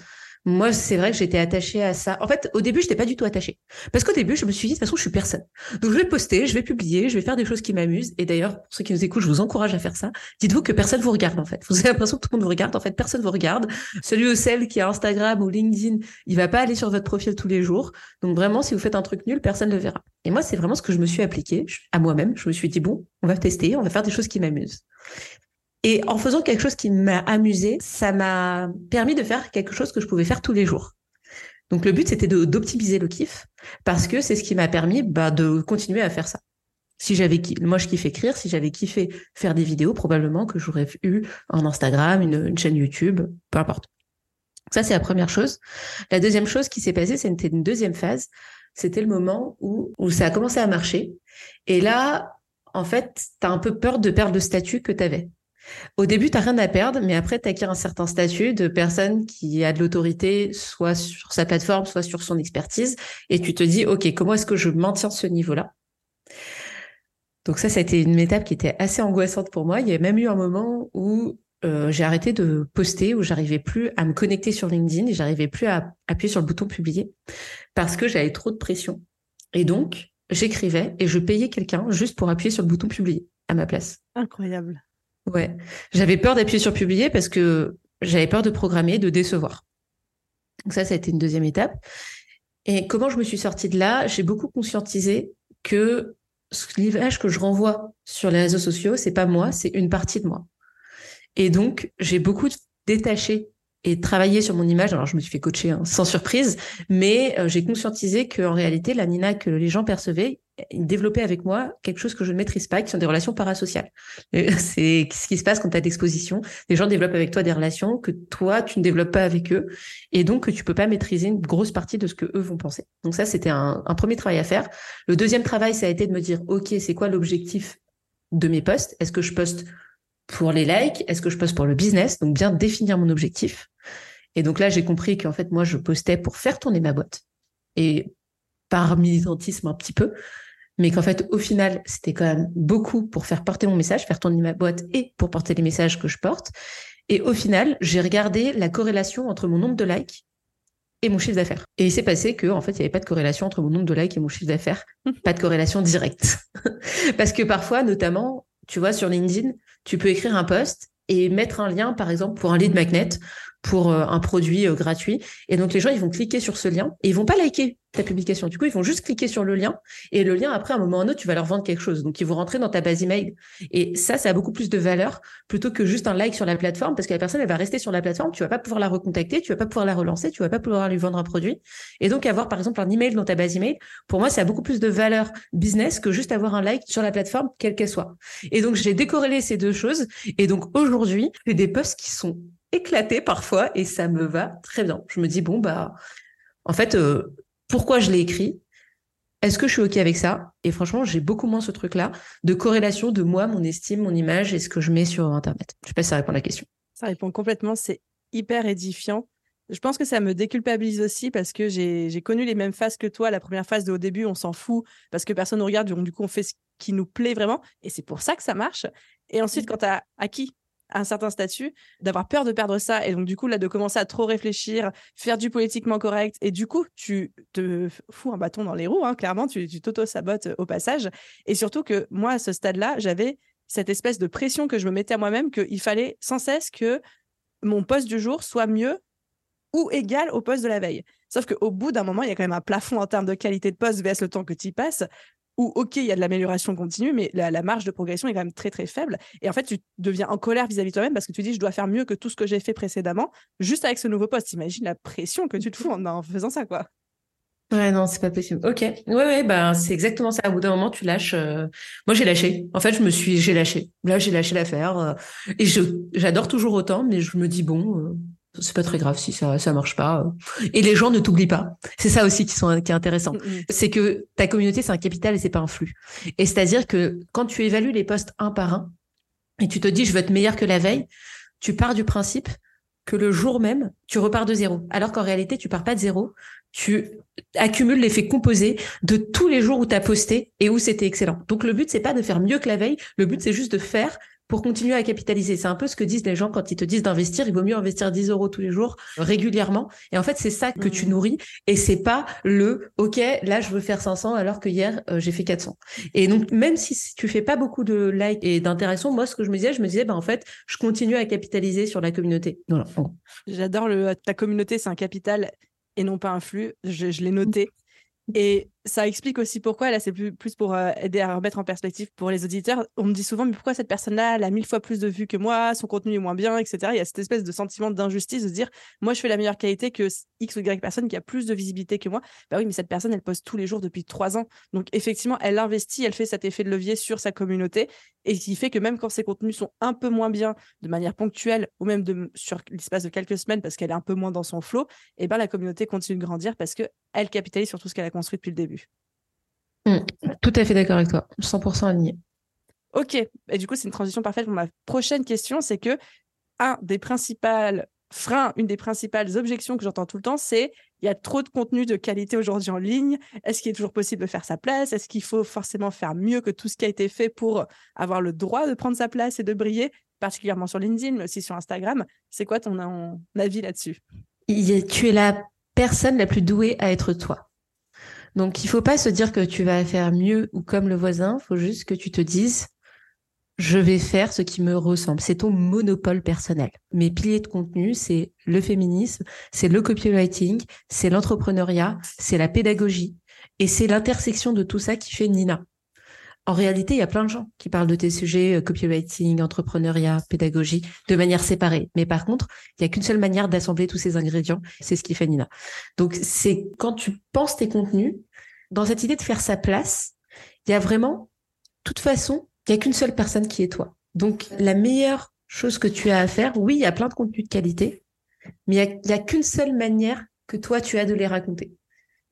[SPEAKER 2] Moi, c'est vrai que j'étais attachée à ça. En fait, au début, je n'étais pas du tout attachée. Parce qu'au début, je me suis dit, de toute façon, je suis personne. Donc, je vais poster, je vais publier, je vais faire des choses qui m'amusent. Et d'ailleurs, pour ceux qui nous écoutent, je vous encourage à faire ça. Dites-vous que personne vous regarde, en fait. Vous avez l'impression que tout le monde vous regarde. En fait, personne vous regarde. Celui ou celle qui a Instagram ou LinkedIn, il va pas aller sur votre profil tous les jours. Donc, vraiment, si vous faites un truc nul, personne ne le verra. Et moi, c'est vraiment ce que je me suis appliqué à moi-même. Je me suis dit, bon, on va tester, on va faire des choses qui m'amusent. Et en faisant quelque chose qui m'a amusé, ça m'a permis de faire quelque chose que je pouvais faire tous les jours. Donc le but, c'était d'optimiser le kiff parce que c'est ce qui m'a permis bah, de continuer à faire ça. Si j'avais, moi je kiffe écrire, si j'avais kiffé faire des vidéos, probablement que j'aurais eu un Instagram, une, chaîne YouTube, peu importe. Ça, c'est la première chose. La deuxième chose qui s'est passée, c'était une deuxième phase. C'était le moment où, où ça a commencé à marcher. Et là, en fait, tu as un peu peur de perdre le statut que tu avais. Au début, tu n'as rien à perdre, mais après, tu acquiers un certain statut de personne qui a de l'autorité, soit sur sa plateforme, soit sur son expertise, et tu te dis, OK, comment est-ce que je maintiens ce niveau-là? Donc ça, ça a été une étape qui était assez angoissante pour moi. Il y a même eu un moment où euh, j'ai arrêté de poster, où j'arrivais plus à me connecter sur LinkedIn et j'arrivais plus à appuyer sur le bouton publier parce que j'avais trop de pression. Et donc, j'écrivais et je payais quelqu'un juste pour appuyer sur le bouton publier à ma place.
[SPEAKER 1] Incroyable.
[SPEAKER 2] Ouais. J'avais peur d'appuyer sur publier parce que j'avais peur de programmer, de décevoir. Donc ça, ça a été une deuxième étape. Et comment je me suis sortie de là? J'ai beaucoup conscientisé que l'image que je renvoie sur les réseaux sociaux, c'est pas moi, c'est une partie de moi. Et donc, j'ai beaucoup détaché et travaillé sur mon image. Alors, je me suis fait coacher hein, sans surprise, mais euh, j'ai conscientisé qu'en réalité, la Nina que les gens percevaient, développer avec moi quelque chose que je ne maîtrise pas, qui sont des relations parasociales. C'est ce qui se passe quand tu as d'exposition. Les gens développent avec toi des relations que toi, tu ne développes pas avec eux, et donc que tu peux pas maîtriser une grosse partie de ce que eux vont penser. Donc ça, c'était un, premier travail à faire. Le deuxième travail, ça a été de me dire, OK, c'est quoi l'objectif de mes posts? Est-ce que je poste pour les likes Est-ce que je poste pour le business Donc bien définir mon objectif. Et donc là, j'ai compris qu'en fait, moi, je postais pour faire tourner ma boîte. Et par militantisme un petit peu, mais qu'en fait, au final, c'était quand même beaucoup pour faire porter mon message, faire tourner ma boîte et pour porter les messages que je porte. Et au final, j'ai regardé la corrélation entre mon nombre de likes et mon chiffre d'affaires. Et il s'est passé que, en fait, il n'y avait pas de corrélation entre mon nombre de likes et mon chiffre d'affaires. pas de corrélation directe. Parce que parfois, notamment, tu vois, sur LinkedIn, tu peux écrire un post et mettre un lien, par exemple, pour un lead magnet pour euh, un produit euh, gratuit. Et donc, les gens, ils vont cliquer sur ce lien et ils vont pas liker ta publication. Du coup, ils vont juste cliquer sur le lien et le lien, après, à un moment ou à un autre, tu vas leur vendre quelque chose. Donc, ils vont rentrer dans ta base email. Et ça, ça a beaucoup plus de valeur plutôt que juste un like sur la plateforme parce que la personne, elle va rester sur la plateforme. Tu vas pas pouvoir la recontacter, tu vas pas pouvoir la relancer, tu vas pas pouvoir lui vendre un produit. Et donc, avoir, par exemple, un email dans ta base email, pour moi, ça a beaucoup plus de valeur business que juste avoir un like sur la plateforme, quelle qu'elle soit. Et donc, j'ai décorrélé ces deux choses. Et donc, aujourd'hui, j'ai des posts qui sont éclaté parfois et ça me va très bien. Je me dis, bon, bah, en fait, euh, pourquoi je l'ai écrit Est-ce que je suis OK avec ça? Et franchement, j'ai beaucoup moins ce truc-là de corrélation de moi, mon estime, mon image et ce que je mets sur Internet. Je sais pas si ça répond à la question.
[SPEAKER 1] Ça répond complètement. C'est hyper édifiant. Je pense que ça me déculpabilise aussi parce que j'ai connu les mêmes phases que toi. La première phase de au début, on s'en fout parce que personne ne regarde. Donc, du coup, on fait ce qui nous plaît vraiment. Et c'est pour ça que ça marche. Et ensuite, quand tu as acquis un certain statut, d'avoir peur de perdre ça et donc du coup là de commencer à trop réfléchir, faire du politiquement correct et du coup tu te fous un bâton dans les roues, hein, clairement tu t'auto-sabotes au passage et surtout que moi à ce stade-là j'avais cette espèce de pression que je me mettais à moi-même qu'il fallait sans cesse que mon poste du jour soit mieux ou égal au poste de la veille. Sauf qu'au bout d'un moment, il y a quand même un plafond en termes de qualité de poste vs le temps que tu y passes où, OK, il y a de l'amélioration continue, mais la, marge de progression est quand même très, très faible. Et en fait, tu deviens en colère vis-à-vis de toi-même parce que tu dis, je dois faire mieux que tout ce que j'ai fait précédemment, juste avec ce nouveau poste. Imagine la pression que tu te fous en, faisant ça, quoi.
[SPEAKER 2] Ouais, non, c'est pas possible. Ok. Ouais, ouais, bah, c'est exactement ça. Au bout d'un moment, tu lâches. Euh, moi, j'ai lâché. En fait, je me suis, j'ai lâché. Là, j'ai lâché l'affaire. Euh, et je, j'adore toujours autant, mais je me dis, bon, euh, c'est pas très grave si ça ça marche pas. Et les gens ne t'oublient pas. C'est ça aussi qui sont qui est intéressant. Mm, mm. C'est que ta communauté c'est un capital et c'est pas un flux. Et c'est-à-dire que quand tu évalues les postes un par un et tu te dis je veux être meilleur que la veille, tu pars du principe que le jour même, tu repars de zéro. Alors qu'en réalité, tu pars pas de zéro, tu accumules l'effet composé de tous les jours où tu as posté et où c'était excellent. Donc le but c'est pas de faire mieux que la veille, le but c'est juste de faire pour continuer à capitaliser. C'est un peu ce que disent les gens quand ils te disent d'investir. Il vaut mieux investir 10 euros tous les jours, régulièrement. Et en fait, c'est ça que tu mmh. nourris. Et c'est pas le, OK, là, je veux faire 500 alors que hier, euh, j'ai fait 400. Et donc, même si tu fais pas beaucoup de likes et d'interactions, moi, ce que je me disais, je me disais, ben, en fait, je continue à capitaliser sur la communauté.
[SPEAKER 1] J'adore le, ta communauté, c'est un capital et non pas un flux. Je, je l'ai noté. Et ça explique aussi pourquoi, là, c'est plus, plus pour euh, aider à remettre en perspective pour les auditeurs. On me dit souvent, mais pourquoi cette personne-là, elle a mille fois plus de vues que moi, son contenu est moins bien, etc. Il y a cette espèce de sentiment d'injustice de dire, moi, je fais la meilleure qualité que X ou Y personne qui a plus de visibilité que moi. Bah oui, mais cette personne, elle poste tous les jours depuis trois ans. Donc, effectivement, elle investit, elle fait cet effet de levier sur sa communauté. Et ce qui fait que même quand ses contenus sont un peu moins bien de manière ponctuelle ou même sur l'espace de quelques semaines parce qu'elle est un peu moins dans son flot, et ben, la communauté continue de grandir parce qu'elle capitalise sur tout ce qu'elle a construit depuis le début.
[SPEAKER 2] Mm. tout à fait d'accord avec toi, 100% aligné.
[SPEAKER 1] Ok, et du coup, c'est une transition parfaite pour ma prochaine question, c'est que un des principaux freins, une des principales objections que j'entends tout le temps, c'est il y a trop de contenu de qualité aujourd'hui en ligne. Est-ce qu'il est toujours possible de faire sa place? Est-ce qu'il faut forcément faire mieux que tout ce qui a été fait pour avoir le droit de prendre sa place et de briller, particulièrement sur LinkedIn, mais aussi sur Instagram? C'est quoi ton avis là-dessus?
[SPEAKER 2] Tu es la personne la plus douée à être toi. Donc, il faut pas se dire que tu vas faire mieux ou comme le voisin. Il faut juste que tu te dises, je vais faire ce qui me ressemble. C'est ton monopole personnel. Mes piliers de contenu, c'est le féminisme, c'est le copywriting, c'est l'entrepreneuriat, c'est la pédagogie. Et c'est l'intersection de tout ça qui fait Nina. En réalité, il y a plein de gens qui parlent de tes sujets, euh, copywriting, entrepreneuriat, pédagogie, de manière séparée. Mais par contre, il n'y a qu'une seule manière d'assembler tous ces ingrédients, c'est ce qui fait Nina. Donc, c'est quand tu penses tes contenus, dans cette idée de faire sa place, il y a vraiment, de toute façon, il n'y a qu'une seule personne qui est toi. Donc, la meilleure chose que tu as à faire, oui, il y a plein de contenus de qualité, mais il n'y a, qu'une seule manière que toi, tu as de les raconter.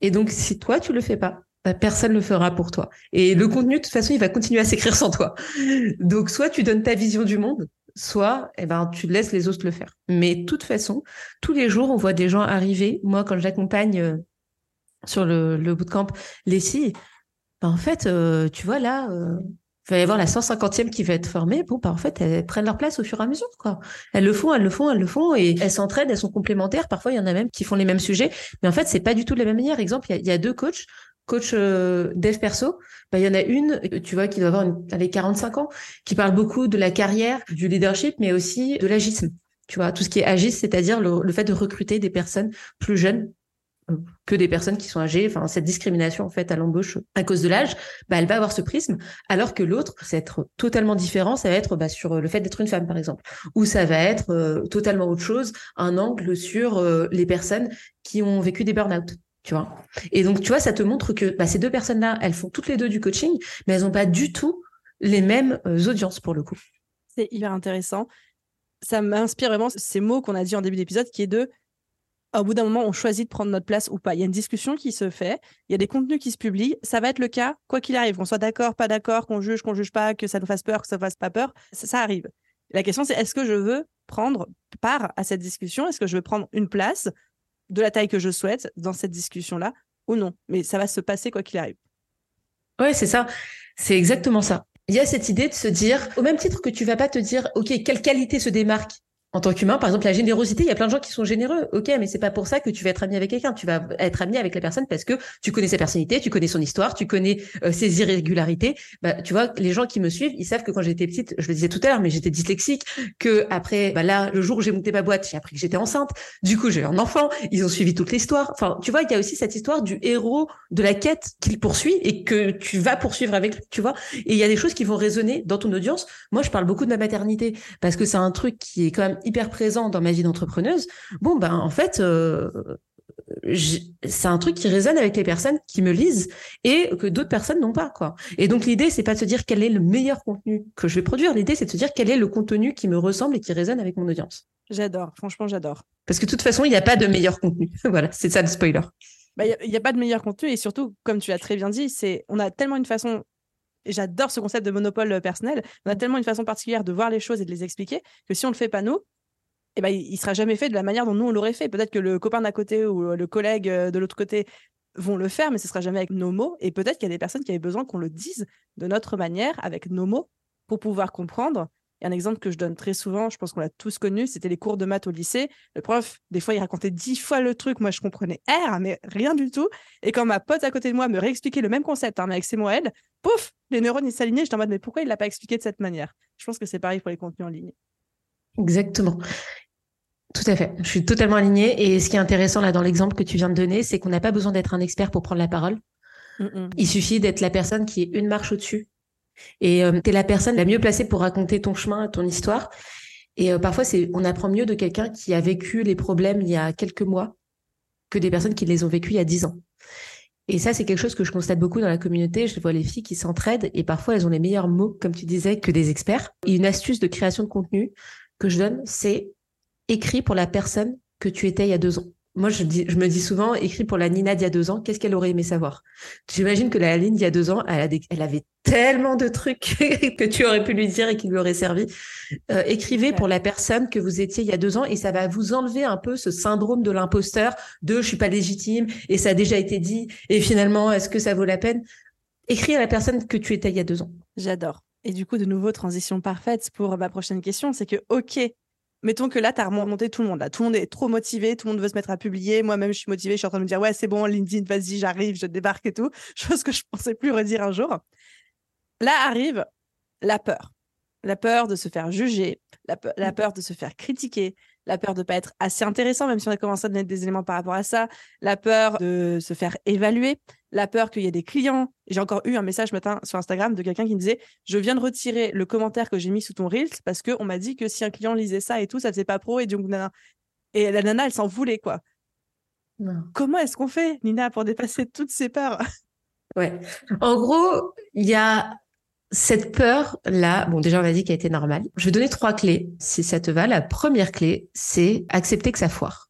[SPEAKER 2] Et donc, si toi, tu le fais pas, bah, personne ne le fera pour toi. Et le contenu, de toute façon, il va continuer à s'écrire sans toi. Donc, soit tu donnes ta vision du monde, soit eh ben, tu laisses les autres le faire. Mais de toute façon, tous les jours, on voit des gens arriver. Moi, quand j'accompagne euh, sur le, le bootcamp les filles, ben, en fait, euh, tu vois, là, euh, il va y avoir la 150e qui va être formée. Bon, bah, en fait, elles prennent leur place au fur et à mesure, quoi. Elles le font, elles le font, elles le font, et elles s'entraident, elles sont complémentaires. Parfois, il y en a même qui font les mêmes sujets. Mais en fait, c'est pas du tout de la même manière. Exemple, il y, a, deux coachs coach euh, dev perso, bah, il y en a une, tu vois, qui doit avoir une, 45 ans, qui parle beaucoup de la carrière, du leadership, mais aussi de l'agisme. Tu vois, tout ce qui est agisme, c'est-à-dire le, fait de recruter des personnes plus jeunes que des personnes qui sont âgées, enfin cette discrimination en fait à l'embauche à cause de l'âge, bah, elle va avoir ce prisme, alors que l'autre, c'est être totalement différent, ça va être bah, sur le fait d'être une femme par exemple, ou ça va être euh, totalement autre chose, un angle sur euh, les personnes qui ont vécu des burn-out. Tu vois et donc, tu vois, ça te montre que bah, ces deux personnes-là, elles font toutes les deux du coaching, mais elles n'ont pas du tout les mêmes euh, audiences pour le coup.
[SPEAKER 1] C'est hyper intéressant. Ça m'inspire vraiment ces mots qu'on a dit en début d'épisode, qui est de au bout d'un moment, on choisit de prendre notre place ou pas. Il y a une discussion qui se fait, il y a des contenus qui se publient. Ça va être le cas, quoi qu'il arrive, qu'on soit d'accord, pas d'accord, qu'on juge, qu'on juge pas, que ça nous fasse peur, que ça ne fasse pas peur, ça, arrive. La question, c'est est-ce que je veux prendre part à cette discussion? Est-ce que je veux prendre une place? De la taille que je souhaite dans cette discussion-là ou non Mais ça va se passer quoi qu'il arrive.
[SPEAKER 2] Ouais, c'est ça. C'est exactement ça. Il y a cette idée de se dire, au même titre que tu vas pas te dire, OK, quelle qualité se démarque en tant qu'humain, par exemple, la générosité, il y a plein de gens qui sont généreux. Ok, mais c'est pas pour ça que tu vas être ami avec quelqu'un. Tu vas être ami avec la personne parce que tu connais sa personnalité, tu connais son histoire, tu connais euh, ses irrégularités. Bah, tu vois, les gens qui me suivent, ils savent que quand j'étais petite, je le disais tout à l'heure, mais j'étais dyslexique. Que après, bah là, le jour où j'ai monté ma boîte, j'ai appris que j'étais enceinte. Du coup, j'ai eu un enfant. Ils ont suivi toute l'histoire. Enfin, tu vois, il y a aussi cette histoire du héros de la quête qu'il poursuit et que tu vas poursuivre avec lui. Tu vois, et il y a des choses qui vont résonner dans ton audience. Moi, je parle beaucoup de ma maternité parce que c'est un truc qui est quand même hyper présent dans ma vie d'entrepreneuse, bon, ben, en fait, euh, c'est un truc qui résonne avec les personnes qui me lisent et que d'autres personnes n'ont pas, quoi. Et donc, l'idée, c'est pas de se dire quel est le meilleur contenu que je vais produire. L'idée, c'est de se dire quel est le contenu qui me ressemble et qui résonne avec mon audience.
[SPEAKER 1] J'adore, franchement, j'adore.
[SPEAKER 2] Parce que de toute façon, il n'y a pas de meilleur contenu. voilà, c'est ça le spoiler.
[SPEAKER 1] Bah, il n'y a, pas de meilleur contenu et surtout, comme tu l'as très bien dit, c'est on a tellement une façon et j'adore ce concept de monopole euh, personnel. On a tellement une façon particulière de voir les choses et de les expliquer que si on ne le fait pas nous, eh ben, il ne sera jamais fait de la manière dont nous on l'aurait fait. Peut-être que le copain d'à côté ou le collègue euh, de l'autre côté vont le faire, mais ce sera jamais avec nos mots. Et peut-être qu'il y a des personnes qui avaient besoin qu'on le dise de notre manière, avec nos mots, pour pouvoir comprendre. Et un exemple que je donne très souvent, je pense qu'on l'a tous connu, c'était les cours de maths au lycée. Le prof, des fois, il racontait dix fois le truc. Moi, je comprenais R, mais rien du tout. Et quand ma pote à côté de moi me réexpliquait le même concept, hein, mais avec ses mots elle, pouf, les neurones, ils s'alignaient. J'étais en mode, mais pourquoi il l'a pas expliqué de cette manière? Je pense que c'est pareil pour les contenus en ligne.
[SPEAKER 2] Exactement. Tout à fait. Je suis totalement alignée. Et ce qui est intéressant là dans l'exemple que tu viens de donner, c'est qu'on n'a pas besoin d'être un expert pour prendre la parole. Il suffit d'être la personne qui est une marche au-dessus. Et euh, tu es la personne la mieux placée pour raconter ton chemin, ton histoire. Et euh, parfois, c'est, on apprend mieux de quelqu'un qui a vécu les problèmes il y a quelques mois que des personnes qui les ont vécus il y a dix ans. Et ça, c'est quelque chose que je constate beaucoup dans la communauté. Je vois les filles qui s'entraident et parfois elles ont les meilleurs mots, comme tu disais, que des experts. Et une astuce de création de contenu que je donne, c'est écrit pour la personne que tu étais il y a deux ans. Moi, je, dis, je me dis souvent, écrit pour la Nina d'il y a deux ans, qu'est-ce qu'elle aurait aimé savoir? J'imagine que la Aline, il y a deux ans, elle, elle avait tellement de trucs que tu aurais pu lui dire et qui lui auraient servi. Euh, écrivez pour la personne que vous étiez il y a deux ans et ça va vous enlever un peu ce syndrome de l'imposteur, de je suis pas légitime et ça a déjà été dit et finalement, est-ce que ça vaut la peine? Écris à la personne que tu étais il y a deux ans.
[SPEAKER 1] J'adore. Et du coup, de nouveau, transition parfaite pour ma prochaine question, c'est que, OK, mettons que là, tu as remonté tout le monde. Là. Tout le monde est trop motivé, tout le monde veut se mettre à publier. Moi-même, je suis motivée, je suis en train de me dire, ouais, c'est bon, LinkedIn, vas-y, j'arrive, je débarque et tout. Chose que je pensais plus redire un jour. Là arrive la peur. La peur de se faire juger, la, mmh. peur de se faire critiquer, la peur de ne pas être assez intéressant, même si on a commencé à donner des éléments par rapport à ça, la peur de se faire évaluer, la peur qu'il y ait des clients. J'ai encore eu un message ce matin sur Instagram de quelqu'un qui me disait Je viens de retirer le commentaire que j'ai mis sous ton Reels parce qu'on m'a dit que si un client lisait ça et tout, ça faisait pas pro. Et donc, Et la nana, elle s'en voulait, quoi. Comment est-ce qu'on fait, Nina, pour dépasser toutes ces peurs?
[SPEAKER 2] Ouais. En gros, il y a cette peur-là, bon, déjà, on a dit qu'elle était normale. Je vais donner trois clés, si ça te va. La première clé, c'est accepter que ça foire.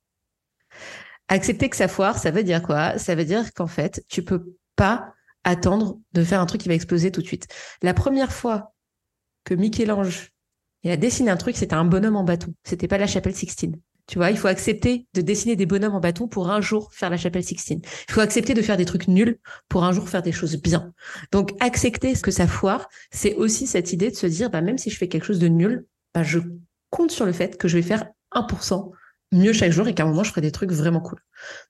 [SPEAKER 2] Accepter que ça foire, ça veut dire quoi? Ça veut dire qu'en fait, tu peux pas attendre de faire un truc qui va exploser tout de suite. La première fois que Michel-Ange a dessiné un truc, c'était un bonhomme en bâton. C'était pas la chapelle Sixtine. Tu vois, il faut accepter de dessiner des bonhommes en bâton pour un jour faire la chapelle Sixtine. Il faut accepter de faire des trucs nuls pour un jour faire des choses bien. Donc, accepter ce que ça foire, c'est aussi cette idée de se dire, bah, même si je fais quelque chose de nul, bah, je compte sur le fait que je vais faire 1% mieux chaque jour et qu'à un moment, je ferai des trucs vraiment cool.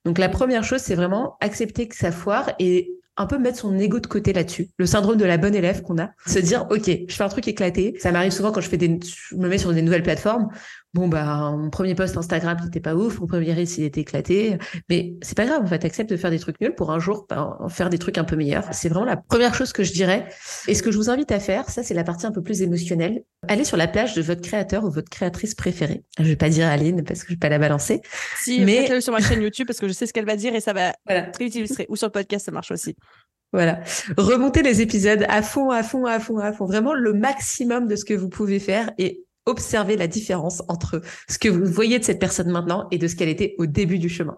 [SPEAKER 2] Donc, la première chose, c'est vraiment accepter que ça foire et un peu mettre son ego de côté là-dessus, le syndrome de la bonne élève qu'on a, se dire ok, je fais un truc éclaté. Ça m'arrive souvent quand je fais des, je me mets sur des nouvelles plateformes bon bah mon premier post Instagram il était pas ouf, mon premier reel il était éclaté, mais c'est pas grave en fait, accepte de faire des trucs nuls pour un jour bah, faire des trucs un peu meilleurs. C'est vraiment la première chose que je dirais. Et ce que je vous invite à faire, ça c'est la partie un peu plus émotionnelle. Allez sur la plage de votre créateur ou votre créatrice préférée. Je vais pas dire Aline parce que je vais pas la balancer.
[SPEAKER 1] Si, mais sur ma chaîne YouTube parce que je sais ce qu'elle va dire et ça va voilà. très illustrer. Ou sur le podcast ça marche aussi.
[SPEAKER 2] Voilà. Remontez les épisodes à fond, à fond, à fond, à fond. Vraiment le maximum de ce que vous pouvez faire et observer la différence entre ce que vous voyez de cette personne maintenant et de ce qu'elle était au début du chemin.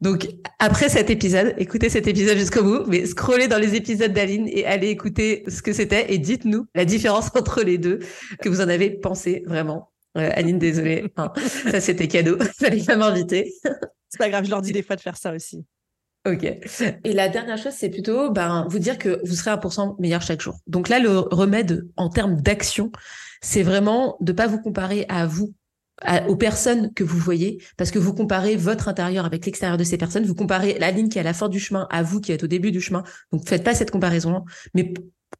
[SPEAKER 2] Donc, après cet épisode, écoutez cet épisode jusqu'au bout, mais scrollez dans les épisodes d'Aline et allez écouter ce que c'était et dites-nous la différence entre les deux, que vous en avez pensé vraiment. Euh, Aline, désolée, ça c'était cadeau, fallait pas m'inviter.
[SPEAKER 1] C'est pas grave, je leur dis des fois de faire ça aussi.
[SPEAKER 2] Ok. Et la dernière chose, c'est plutôt ben, vous dire que vous serez 1% meilleur chaque jour. Donc là, le remède en termes d'action, c'est vraiment de pas vous comparer à vous, aux personnes que vous voyez, parce que vous comparez votre intérieur avec l'extérieur de ces personnes, vous comparez la ligne qui est à la fin du chemin à vous qui êtes au début du chemin. Donc faites pas cette comparaison, mais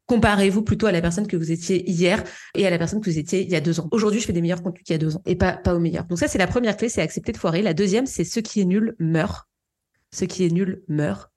[SPEAKER 2] comparez-vous plutôt à la personne que vous étiez hier et à la personne que vous étiez il y a deux ans. Aujourd'hui, je fais des meilleurs contenus qu'il y a deux ans et pas, pas au meilleur. Donc ça, c'est la première clé, c'est accepter de foirer. La deuxième, c'est ce qui est nul meurt. Ce qui est nul meurt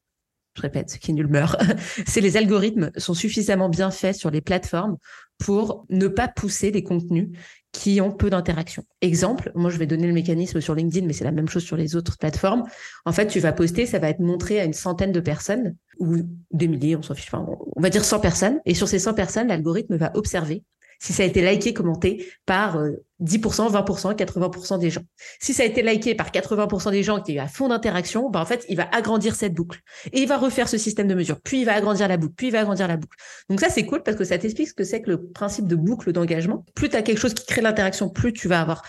[SPEAKER 2] je répète, ce qui est nul meurt, c'est les algorithmes sont suffisamment bien faits sur les plateformes pour ne pas pousser des contenus qui ont peu d'interaction. Exemple, moi je vais donner le mécanisme sur LinkedIn, mais c'est la même chose sur les autres plateformes. En fait, tu vas poster, ça va être montré à une centaine de personnes ou des milliers, on s'en fiche, on va dire 100 personnes. Et sur ces 100 personnes, l'algorithme va observer si ça a été liké, commenté par 10%, 20%, 80% des gens. Si ça a été liké par 80% des gens qui ont à fond d'interaction, bah en fait, il va agrandir cette boucle. Et il va refaire ce système de mesure. Puis il va agrandir la boucle. Puis il va agrandir la boucle. Donc ça, c'est cool parce que ça t'explique ce que c'est que le principe de boucle d'engagement. Plus tu as quelque chose qui crée l'interaction, plus tu vas avoir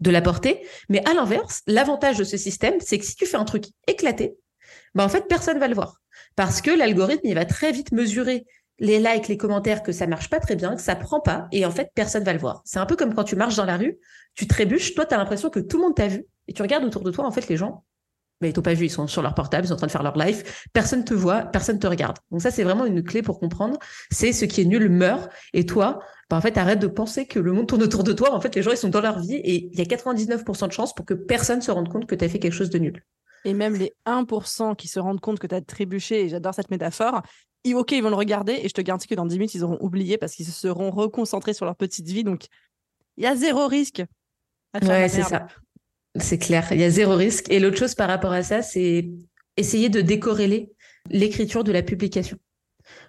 [SPEAKER 2] de la portée. Mais à l'inverse, l'avantage de ce système, c'est que si tu fais un truc éclaté, bah en fait, personne va le voir. Parce que l'algorithme, il va très vite mesurer les likes, les commentaires, que ça marche pas très bien, que ça prend pas, et en fait, personne va le voir. C'est un peu comme quand tu marches dans la rue, tu trébuches, toi, tu l'impression que tout le monde t'a vu, et tu regardes autour de toi, en fait, les gens, mais ils t'ont pas vu, ils sont sur leur portable, ils sont en train de faire leur live, personne te voit, personne te regarde. Donc ça, c'est vraiment une clé pour comprendre, c'est ce qui est nul meurt, et toi, bah, en fait, arrête de penser que le monde tourne autour de toi, en fait, les gens, ils sont dans leur vie, et il y a 99% de chances pour que personne se rende compte que tu as fait quelque chose de nul.
[SPEAKER 1] Et même les 1% qui se rendent compte que tu as trébuché, et j'adore cette métaphore, ok, ils vont le regarder et je te garantis que dans 10 minutes, ils auront oublié parce qu'ils se seront reconcentrés sur leur petite vie. Donc, il y a zéro risque.
[SPEAKER 2] ouais, c'est ça. C'est clair. Il y a zéro risque. Et l'autre chose par rapport à ça, c'est essayer de décorréler l'écriture de la publication.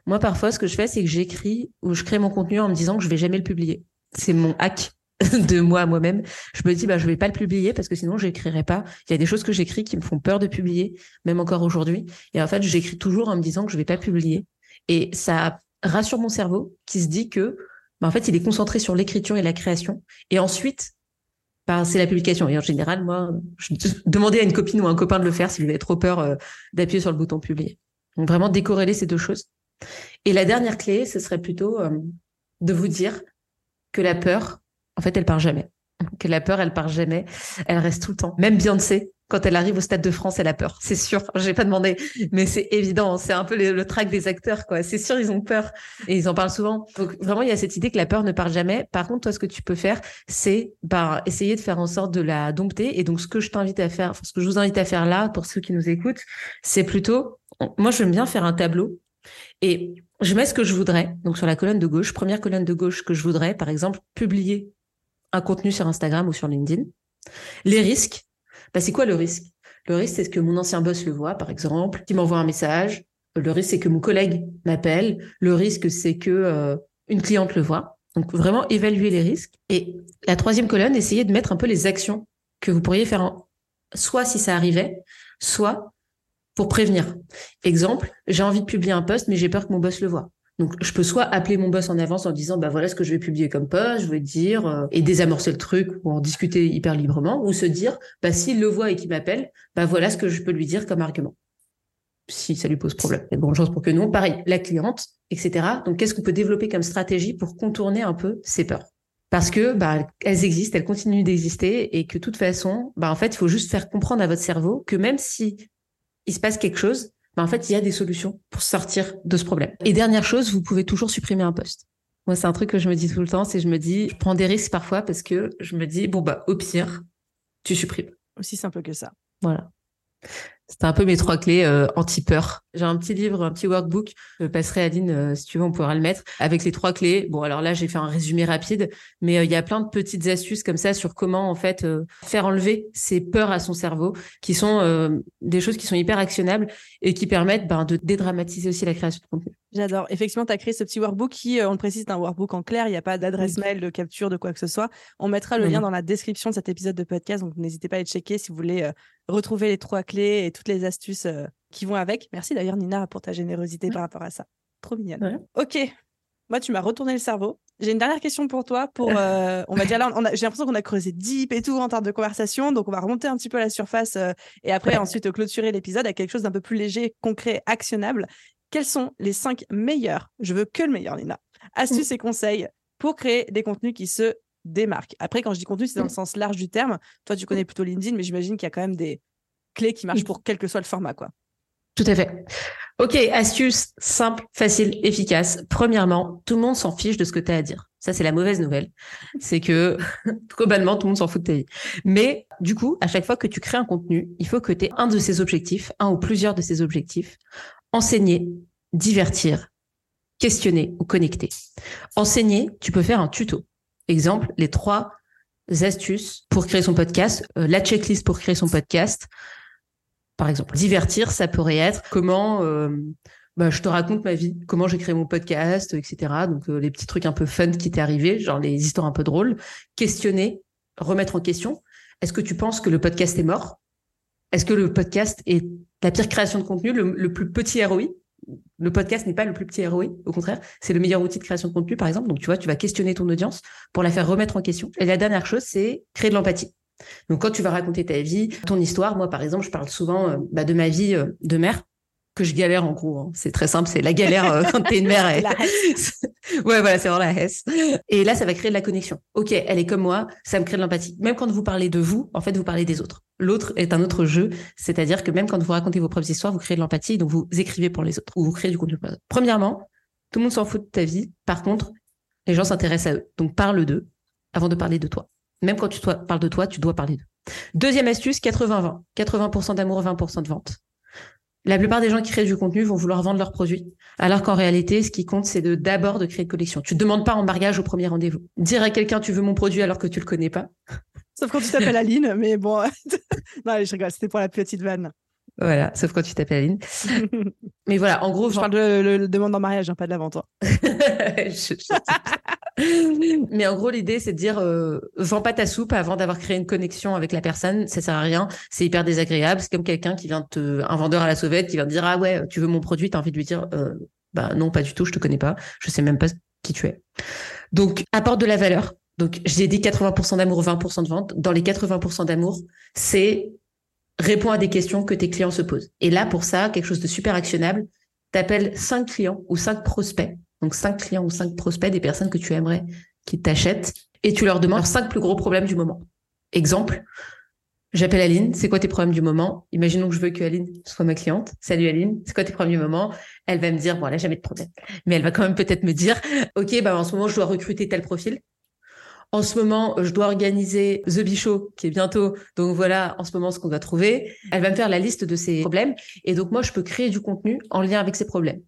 [SPEAKER 2] Moi, parfois, ce que je fais, c'est que j'écris ou je crée mon contenu en me disant que je vais jamais le publier. C'est mon hack de moi à moi-même. Je me dis, bah, je vais pas le publier parce que sinon, je n'écrirai pas. Il y a des choses que j'écris qui me font peur de publier, même encore aujourd'hui. Et en fait, j'écris toujours en me disant que je vais pas publier. Et ça rassure mon cerveau qui se dit que, bah, en fait, il est concentré sur l'écriture et la création. Et ensuite, bah, c'est la publication. Et en général, moi, je demandais à une copine ou à un copain de le faire s'il avait trop peur euh, d'appuyer sur le bouton publier. Donc vraiment décorréler ces deux choses. Et la dernière clé, ce serait plutôt euh, de vous dire que la peur, en fait, elle part jamais. Que la peur, elle part jamais. Elle reste tout le temps. Même Beyoncé, quand elle arrive au Stade de France, elle a peur. C'est sûr. J'ai pas demandé, mais c'est évident. C'est un peu le, trac des acteurs, quoi. C'est sûr, ils ont peur et ils en parlent souvent. Donc vraiment, il y a cette idée que la peur ne part jamais. Par contre, toi, ce que tu peux faire, c'est bah, essayer de faire en sorte de la dompter. Et donc, ce que je t'invite à faire, ce que je vous invite à faire là, pour ceux qui nous écoutent, c'est plutôt, moi, j'aime bien faire un tableau et je mets ce que je voudrais. Donc, sur la colonne de gauche, première colonne de gauche que je voudrais, par exemple, publier un contenu sur Instagram ou sur LinkedIn. Les risques, bah, c'est quoi le risque? Le risque, c'est que mon ancien boss le voit, par exemple, qui m'envoie un message. Le risque, c'est que mon collègue m'appelle. Le risque, c'est que euh, une cliente le voit. Donc vraiment évaluer les risques. Et la troisième colonne, essayer de mettre un peu les actions que vous pourriez faire, soit si ça arrivait, soit pour prévenir. Exemple, j'ai envie de publier un post, mais j'ai peur que mon boss le voit. Donc, je peux soit appeler mon boss en avance en disant, bah voilà ce que je vais publier comme post, je vais dire, euh, et désamorcer le truc ou en discuter hyper librement, ou se dire, bah s'il le voit et qu'il m'appelle, bah voilà ce que je peux lui dire comme argument. Si ça lui pose problème. Il y a de pour que non. Pareil, la cliente, etc. Donc, qu'est-ce qu'on peut développer comme stratégie pour contourner un peu ces peurs? Parce que, bah, elles existent, elles continuent d'exister et que de toute façon, bah, en fait, il faut juste faire comprendre à votre cerveau que même si il se passe quelque chose, bah, en fait, il y a des solutions pour sortir de ce problème. Et dernière chose, vous pouvez toujours supprimer un poste. Moi, c'est un truc que je me dis tout le temps, c'est je me dis, je prends des risques parfois parce que je me dis, bon, bah, au pire, tu supprimes.
[SPEAKER 1] Aussi simple que ça.
[SPEAKER 2] Voilà. C'était un peu mes trois clés euh, anti-peur. J'ai un petit livre, un petit workbook. Je passerai à Aline, euh, si tu veux, on pourra le mettre avec les trois clés. Bon, alors là, j'ai fait un résumé rapide, mais euh, il y a plein de petites astuces comme ça sur comment en fait faire enlever ces peurs à son cerveau, qui sont des choses qui sont hyper actionnables et qui permettent ben, de dédramatiser aussi la création de contenu.
[SPEAKER 1] J'adore. Effectivement, tu as créé ce petit workbook qui, on le précise, c'est un workbook en clair. Il n'y a pas d'adresse mail, de capture, de quoi que ce soit. On mettra le lien dans la description de cet épisode de podcast. Donc, n'hésitez pas à aller checker si vous voulez retrouver les trois clés et toutes les astuces euh, qui vont avec. Merci d'ailleurs, Nina, pour ta générosité par rapport à ça. Trop mignonne. Ok. Moi, tu m'as retourné le cerveau. J'ai une dernière question pour toi. Pour, euh, on va dire là, j'ai l'impression qu'on a creusé deep et tout en termes de conversation. Donc, on va remonter un petit peu à la surface euh, et après, ensuite, clôturer l'épisode avec quelque chose d'un peu plus léger, concret, actionnable. Quels sont les cinq meilleurs, je veux que le meilleur, Nina, astuces et conseils pour créer des contenus qui se démarque. Après, quand je dis contenu, c'est dans le sens large du terme. Toi, tu connais plutôt LinkedIn, mais j'imagine qu'il y a quand même des clés qui marchent pour quel que soit le format.
[SPEAKER 2] Tout à fait. Ok, astuce simple, facile, efficace. Premièrement, tout le monde s'en fiche de ce que tu as à dire. Ça, c'est la mauvaise nouvelle. C'est que globalement, tout le monde s'en fout de ta vie. Mais du coup, à chaque fois que tu crées un contenu, il faut que tu aies un de ces objectifs, un ou plusieurs de ces objectifs. Enseigner, divertir, questionner ou connecter. Enseigner, tu peux faire un tuto. Exemple, les trois astuces pour créer son podcast, euh, la checklist pour créer son podcast. Par exemple, divertir, ça pourrait être comment euh, bah, je te raconte ma vie, comment j'ai créé mon podcast, etc. Donc, les petits trucs un peu fun qui t'est arrivé, genre les histoires un peu drôles. Questionner, remettre en question. Est-ce que tu penses que le podcast est mort? Est-ce que le podcast est la pire création de contenu, le, plus petit ROI le podcast n'est pas le plus petit ROI, au contraire, c'est le meilleur outil de création de contenu, par exemple. Donc, tu vois, tu vas questionner ton audience pour la faire remettre en question. Et la dernière chose, c'est créer de l'empathie. Donc, quand tu vas raconter ta vie, ton histoire, moi, par exemple, je parle souvent euh, bah, de ma vie euh, de mère que je galère en gros. Hein. C'est très simple, c'est la galère euh, quand t'es une mère. Ouais, voilà, c'est vraiment la hesse. Et là, ça va créer de la connexion. Ok, elle est comme moi, ça me crée de l'empathie. Même quand vous parlez de vous, en fait, vous parlez des autres. L'autre est un autre jeu, c'est-à-dire que même quand vous racontez vos propres histoires, vous créez de l'empathie, donc vous écrivez pour les autres ou vous créez du contenu. Premièrement, tout le monde s'en fout de ta vie. Par contre, les gens s'intéressent à eux. Donc parle d'eux avant de parler de toi. Même quand tu parles de toi, tu dois parler d'eux. Deuxième astuce, 80-20. 80%, d'amour, 20% de vente. La plupart des gens qui créent du contenu vont vouloir vendre leurs produits, alors qu'en réalité, ce qui compte, c'est de d'abord de créer une collection. Tu ne demandes pas en mariage au premier rendez-vous. Dire à quelqu'un tu veux mon produit alors que tu le connais pas.
[SPEAKER 1] Sauf quand tu t'appelles Aline, mais bon. non, allez, je rigole, c'était pour la petite vanne.
[SPEAKER 2] Voilà, sauf quand tu t'appelles Aline. mais voilà, en gros,
[SPEAKER 1] je parle de le, demande en mariage, hein, pas de la vente. Hein.
[SPEAKER 2] Mais en gros, l'idée, c'est de dire, euh, vends pas ta soupe avant d'avoir créé une connexion avec la personne. Ça sert à rien. C'est hyper désagréable. C'est comme quelqu'un qui vient te, un vendeur à la sauvette qui vient te dire, ah ouais, tu veux mon produit? T'as envie de lui dire, euh, bah non, pas du tout. Je te connais pas. Je sais même pas qui tu es. Donc, apporte de la valeur. Donc, j'ai dit 80% d'amour, 20% de vente. Dans les 80% d'amour, c'est réponds à des questions que tes clients se posent. Et là, pour ça, quelque chose de super actionnable, t'appelles cinq clients ou cinq prospects donc cinq clients ou cinq prospects, des personnes que tu aimerais qui t'achètent, et tu leur demandes cinq plus gros problèmes du moment. Exemple, j'appelle Aline, c'est quoi tes problèmes du moment? Imaginons que je veux que Aline soit ma cliente. Salut Aline, c'est quoi tes problèmes du moment? Elle va me dire, bon, elle jamais de problème. Mais elle va quand même peut-être me dire, OK, bah, en ce moment, je dois recruter tel profil. En ce moment, je dois organiser The Bichot, qui est bientôt. Donc voilà, en ce moment, ce qu'on doit trouver. Elle va me faire la liste de ses problèmes. Et donc, moi, je peux créer du contenu en lien avec ces problèmes.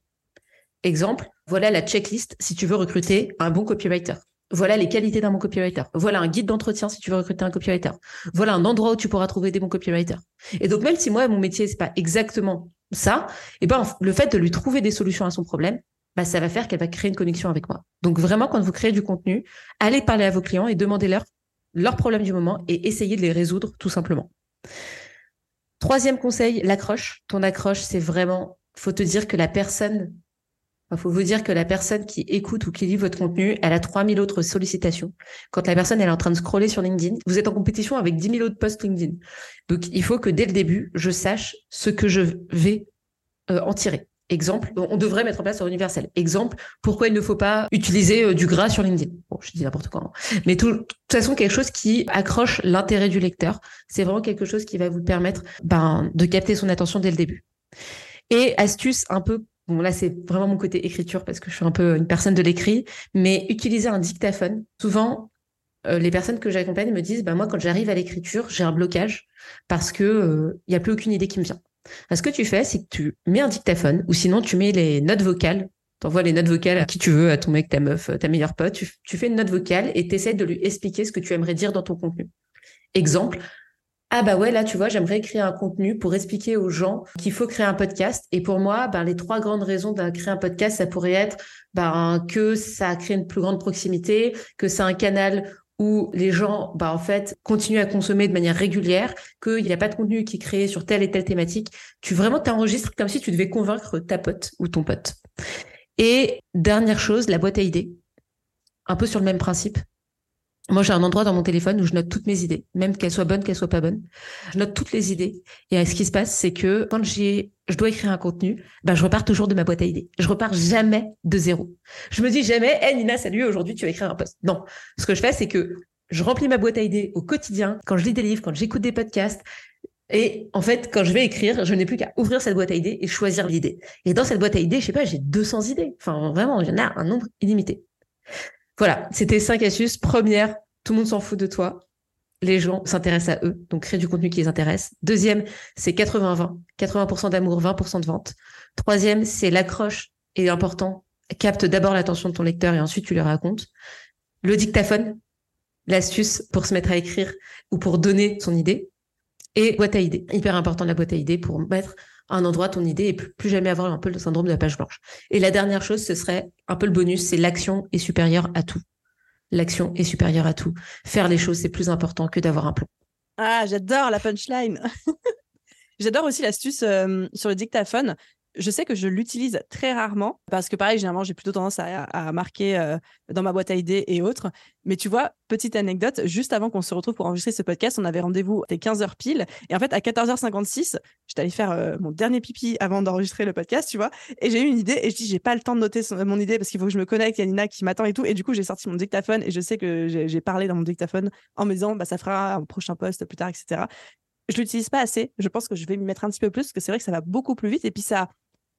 [SPEAKER 2] Exemple, voilà la checklist si tu veux recruter un bon copywriter. Voilà les qualités d'un bon copywriter. Voilà un guide d'entretien si tu veux recruter un copywriter. Voilà un endroit où tu pourras trouver des bons copywriters. Et donc même si moi mon métier c'est pas exactement ça, et eh ben le fait de lui trouver des solutions à son problème, bah, ça va faire qu'elle va créer une connexion avec moi. Donc vraiment quand vous créez du contenu, allez parler à vos clients et demandez-leur leurs problèmes du moment et essayez de les résoudre tout simplement. Troisième conseil, l'accroche. Ton accroche, c'est vraiment, faut te dire que la personne il faut vous dire que la personne qui écoute ou qui lit votre contenu, elle a 3000 autres sollicitations. Quand la personne est en train de scroller sur LinkedIn, vous êtes en compétition avec 10 000 autres posts LinkedIn. Donc, il faut que dès le début, je sache ce que je vais euh, en tirer. Exemple, on devrait mettre en place un universel. Exemple, pourquoi il ne faut pas utiliser euh, du gras sur LinkedIn. Bon, je dis n'importe quoi. Hein. Mais de toute façon, quelque chose qui accroche l'intérêt du lecteur. C'est vraiment quelque chose qui va vous permettre ben, de capter son attention dès le début. Et astuce un peu Bon, là, c'est vraiment mon côté écriture parce que je suis un peu une personne de l'écrit, mais utiliser un dictaphone. Souvent, euh, les personnes que j'accompagne me disent, bah, moi, quand j'arrive à l'écriture, j'ai un blocage parce que il euh, y a plus aucune idée qui me vient. ce que tu fais, c'est que tu mets un dictaphone ou sinon tu mets les notes vocales. T'envoies les notes vocales à qui tu veux, à ton mec, ta meuf, ta meilleure pote. Tu, tu fais une note vocale et tu essaies de lui expliquer ce que tu aimerais dire dans ton contenu. Exemple, ah bah ouais, là, tu vois, j'aimerais créer un contenu pour expliquer aux gens qu'il faut créer un podcast. Et pour moi, ben, les trois grandes raisons de créer un podcast, ça pourrait être ben, que ça crée une plus grande proximité, que c'est un canal où les gens, bah, en fait, continuent à consommer de manière régulière, qu'il n'y a pas de contenu qui est créé sur telle et telle thématique. Tu vraiment t'enregistres comme si tu devais convaincre ta pote ou ton pote. Et dernière chose, la boîte à idées. Un peu sur le même principe. Moi, j'ai un endroit dans mon téléphone où je note toutes mes idées, même qu'elles soient bonnes, qu'elles soient pas bonnes. Je note toutes les idées. Et ce qui se passe, c'est que quand j'ai, je dois écrire un contenu, ben, je repars toujours de ma boîte à idées. Je repars jamais de zéro. Je me dis jamais, hé, Nina, salut, aujourd'hui, tu vas écrire un post. Non. Ce que je fais, c'est que je remplis ma boîte à idées au quotidien, quand je lis des livres, quand j'écoute des podcasts. Et en fait, quand je vais écrire, je n'ai plus qu'à ouvrir cette boîte à idées et choisir l'idée. Et dans cette boîte à idées, je sais pas, j'ai 200 idées. Enfin, vraiment, il y en a un nombre illimité. Voilà, c'était cinq astuces. Première, tout le monde s'en fout de toi. Les gens s'intéressent à eux, donc crée du contenu qui les intéresse. Deuxième, c'est 80-20. 80%, d'amour, 20% de vente. Troisième, c'est l'accroche est important. Capte d'abord l'attention de ton lecteur et ensuite tu lui racontes. Le dictaphone, l'astuce pour se mettre à écrire ou pour donner son idée. Et boîte à idées. Hyper important la boîte à idées pour mettre un endroit ton idée et plus jamais avoir un peu le syndrome de la page blanche. Et la dernière chose, ce serait un peu le bonus, c'est l'action est supérieure à tout. L'action est supérieure à tout. Faire les choses, c'est plus important que d'avoir un plan.
[SPEAKER 1] Ah, j'adore la punchline. j'adore aussi l'astuce euh, sur le dictaphone je sais que je l'utilise très rarement parce que pareil, généralement, j'ai plutôt tendance à, marquer euh, dans ma boîte à idées et autres. Mais tu vois, petite anecdote, juste avant qu'on se retrouve pour enregistrer ce podcast, on avait rendez-vous à 15h pile. Et en fait, à 14h56, j'étais allée faire euh, mon dernier pipi avant d'enregistrer le podcast, tu vois. Et j'ai eu une idée et je dis, j'ai pas le temps de noter mon idée parce qu'il faut que je me connecte. Il y a Nina qui m'attend et tout. Et du coup, j'ai sorti mon dictaphone et je sais que j'ai parlé dans mon dictaphone en me disant, bah, ça fera un prochain post plus tard, etc je l'utilise pas assez. Je pense que je vais m'y mettre un petit peu plus parce que c'est vrai que ça va beaucoup plus vite et puis ça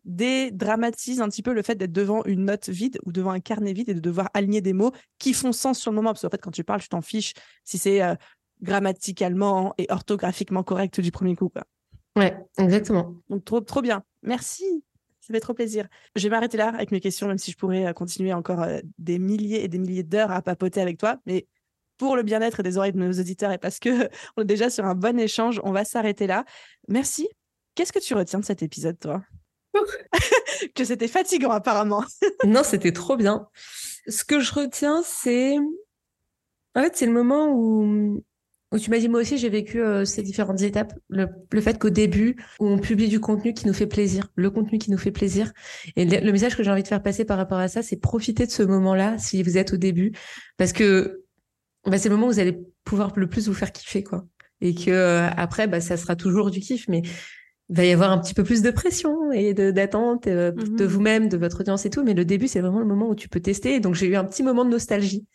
[SPEAKER 1] dédramatise un petit peu le fait d'être devant une note vide ou devant un carnet vide et de devoir aligner des mots qui font sens sur le moment. Parce qu'en fait, quand tu parles, tu t'en fiches si c'est euh, grammaticalement et orthographiquement correct du premier coup. Quoi.
[SPEAKER 2] Ouais, exactement.
[SPEAKER 1] Donc, trop, trop bien. Merci. Ça fait trop plaisir. Je vais m'arrêter là avec mes questions, même si je pourrais euh, continuer encore euh, des milliers et des milliers d'heures à papoter avec toi. Mais pour le bien-être des oreilles de nos auditeurs et parce que on est déjà sur un bon échange, on va s'arrêter là. Merci. Qu'est-ce que tu retiens de cet épisode, toi? Que c'était fatigant apparemment.
[SPEAKER 2] non, c'était trop bien. Ce que je retiens, c'est en fait c'est le moment où tu m'as dit moi aussi j'ai vécu euh, ces différentes étapes. Le, fait qu'au début où on publie du contenu qui nous fait plaisir, le contenu qui nous fait plaisir. Et le, message que j'ai envie de faire passer par rapport à ça, c'est profiter de ce moment-là si vous êtes au début, parce que bah, c'est le moment où vous allez pouvoir le plus vous faire kiffer quoi. Et que euh, après bah ça sera toujours du kiff, mais va y avoir un petit peu plus de pression et d'attente euh, de, de mhm. vous-même, de votre audience et tout. Mais le début, c'est vraiment le moment où tu peux tester. donc, j'ai eu un petit moment de nostalgie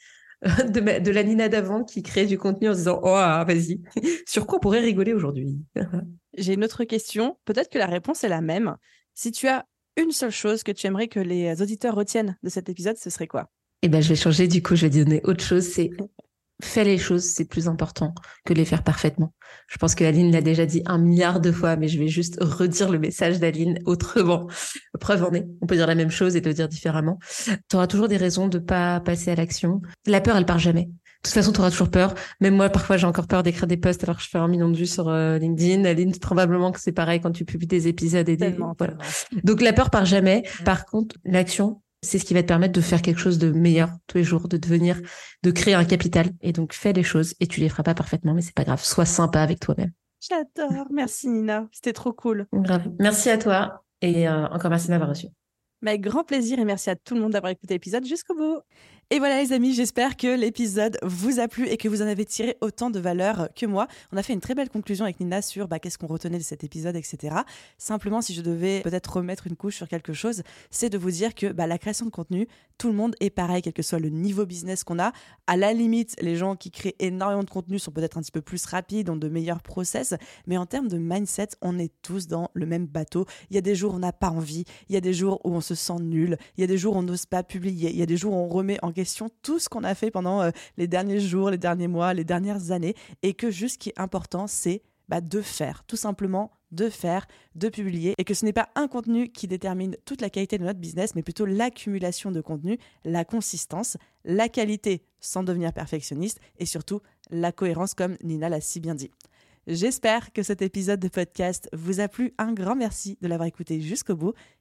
[SPEAKER 2] de, de la Nina d'avant qui crée du contenu en se disant Oh, ah, vas-y, sur quoi on pourrait rigoler aujourd'hui?
[SPEAKER 1] J'ai une autre question. Peut-être que la réponse est la même. Si tu as une seule chose que tu aimerais que les auditeurs retiennent de cet épisode, ce serait quoi?
[SPEAKER 2] Eh ben, je vais changer. Du coup, je vais donner autre chose. C'est fais les choses, c'est plus important que les faire parfaitement. Je pense que Aline l'a déjà dit un milliard de fois, mais je vais juste redire le message d'Aline autrement. Preuve en est, on peut dire la même chose et le dire différemment. Tu auras toujours des raisons de pas passer à l'action. La peur, elle part jamais. De toute façon, tu auras toujours peur. Même moi, parfois, j'ai encore peur d'écrire des posts alors que je fais un million de vues sur euh, LinkedIn. Aline, probablement que c'est pareil quand tu publies des épisodes et des... Voilà. Donc, la peur part jamais. Par contre, l'action, c'est ce qui va te permettre de faire quelque chose de meilleur tous les jours, de devenir, de créer un capital. Et donc, fais les choses et tu les feras pas parfaitement, mais c'est pas grave. Sois sympa avec toi-même.
[SPEAKER 1] J'adore. Merci Nina. C'était trop cool.
[SPEAKER 2] Merci à toi et euh, encore merci de m'avoir reçu.
[SPEAKER 1] Avec grand plaisir et merci à tout le monde d'avoir écouté l'épisode jusqu'au bout. Et voilà les amis, j'espère que l'épisode vous a plu et que vous en avez tiré autant de valeur que moi. On a fait une très belle conclusion avec Nina sur bah, qu'est-ce qu'on retenait de cet épisode, etc. Simplement, si je devais peut-être remettre une couche sur quelque chose, c'est de vous dire que bah, la création de contenu, tout le monde est pareil, quel que soit le niveau business qu'on a. À la limite, les gens qui créent énormément de contenu sont peut-être un petit peu plus rapides, ont de meilleurs process, mais en termes de mindset, on est tous dans le même bateau. Il y a des jours où on n'a pas envie, il y a des jours où on se sent nul, il y a des jours où on n'ose pas publier, il y a des jours où on remet en tout ce qu'on a fait pendant euh, les derniers jours, les derniers mois, les dernières années, et que juste ce qui est important, c'est bah, de faire, tout simplement de faire, de publier, et que ce n'est pas un contenu qui détermine toute la qualité de notre business, mais plutôt l'accumulation de contenu, la consistance, la qualité sans devenir perfectionniste, et surtout la cohérence, comme Nina l'a si bien dit. J'espère que cet épisode de podcast vous a plu. Un grand merci de l'avoir écouté jusqu'au bout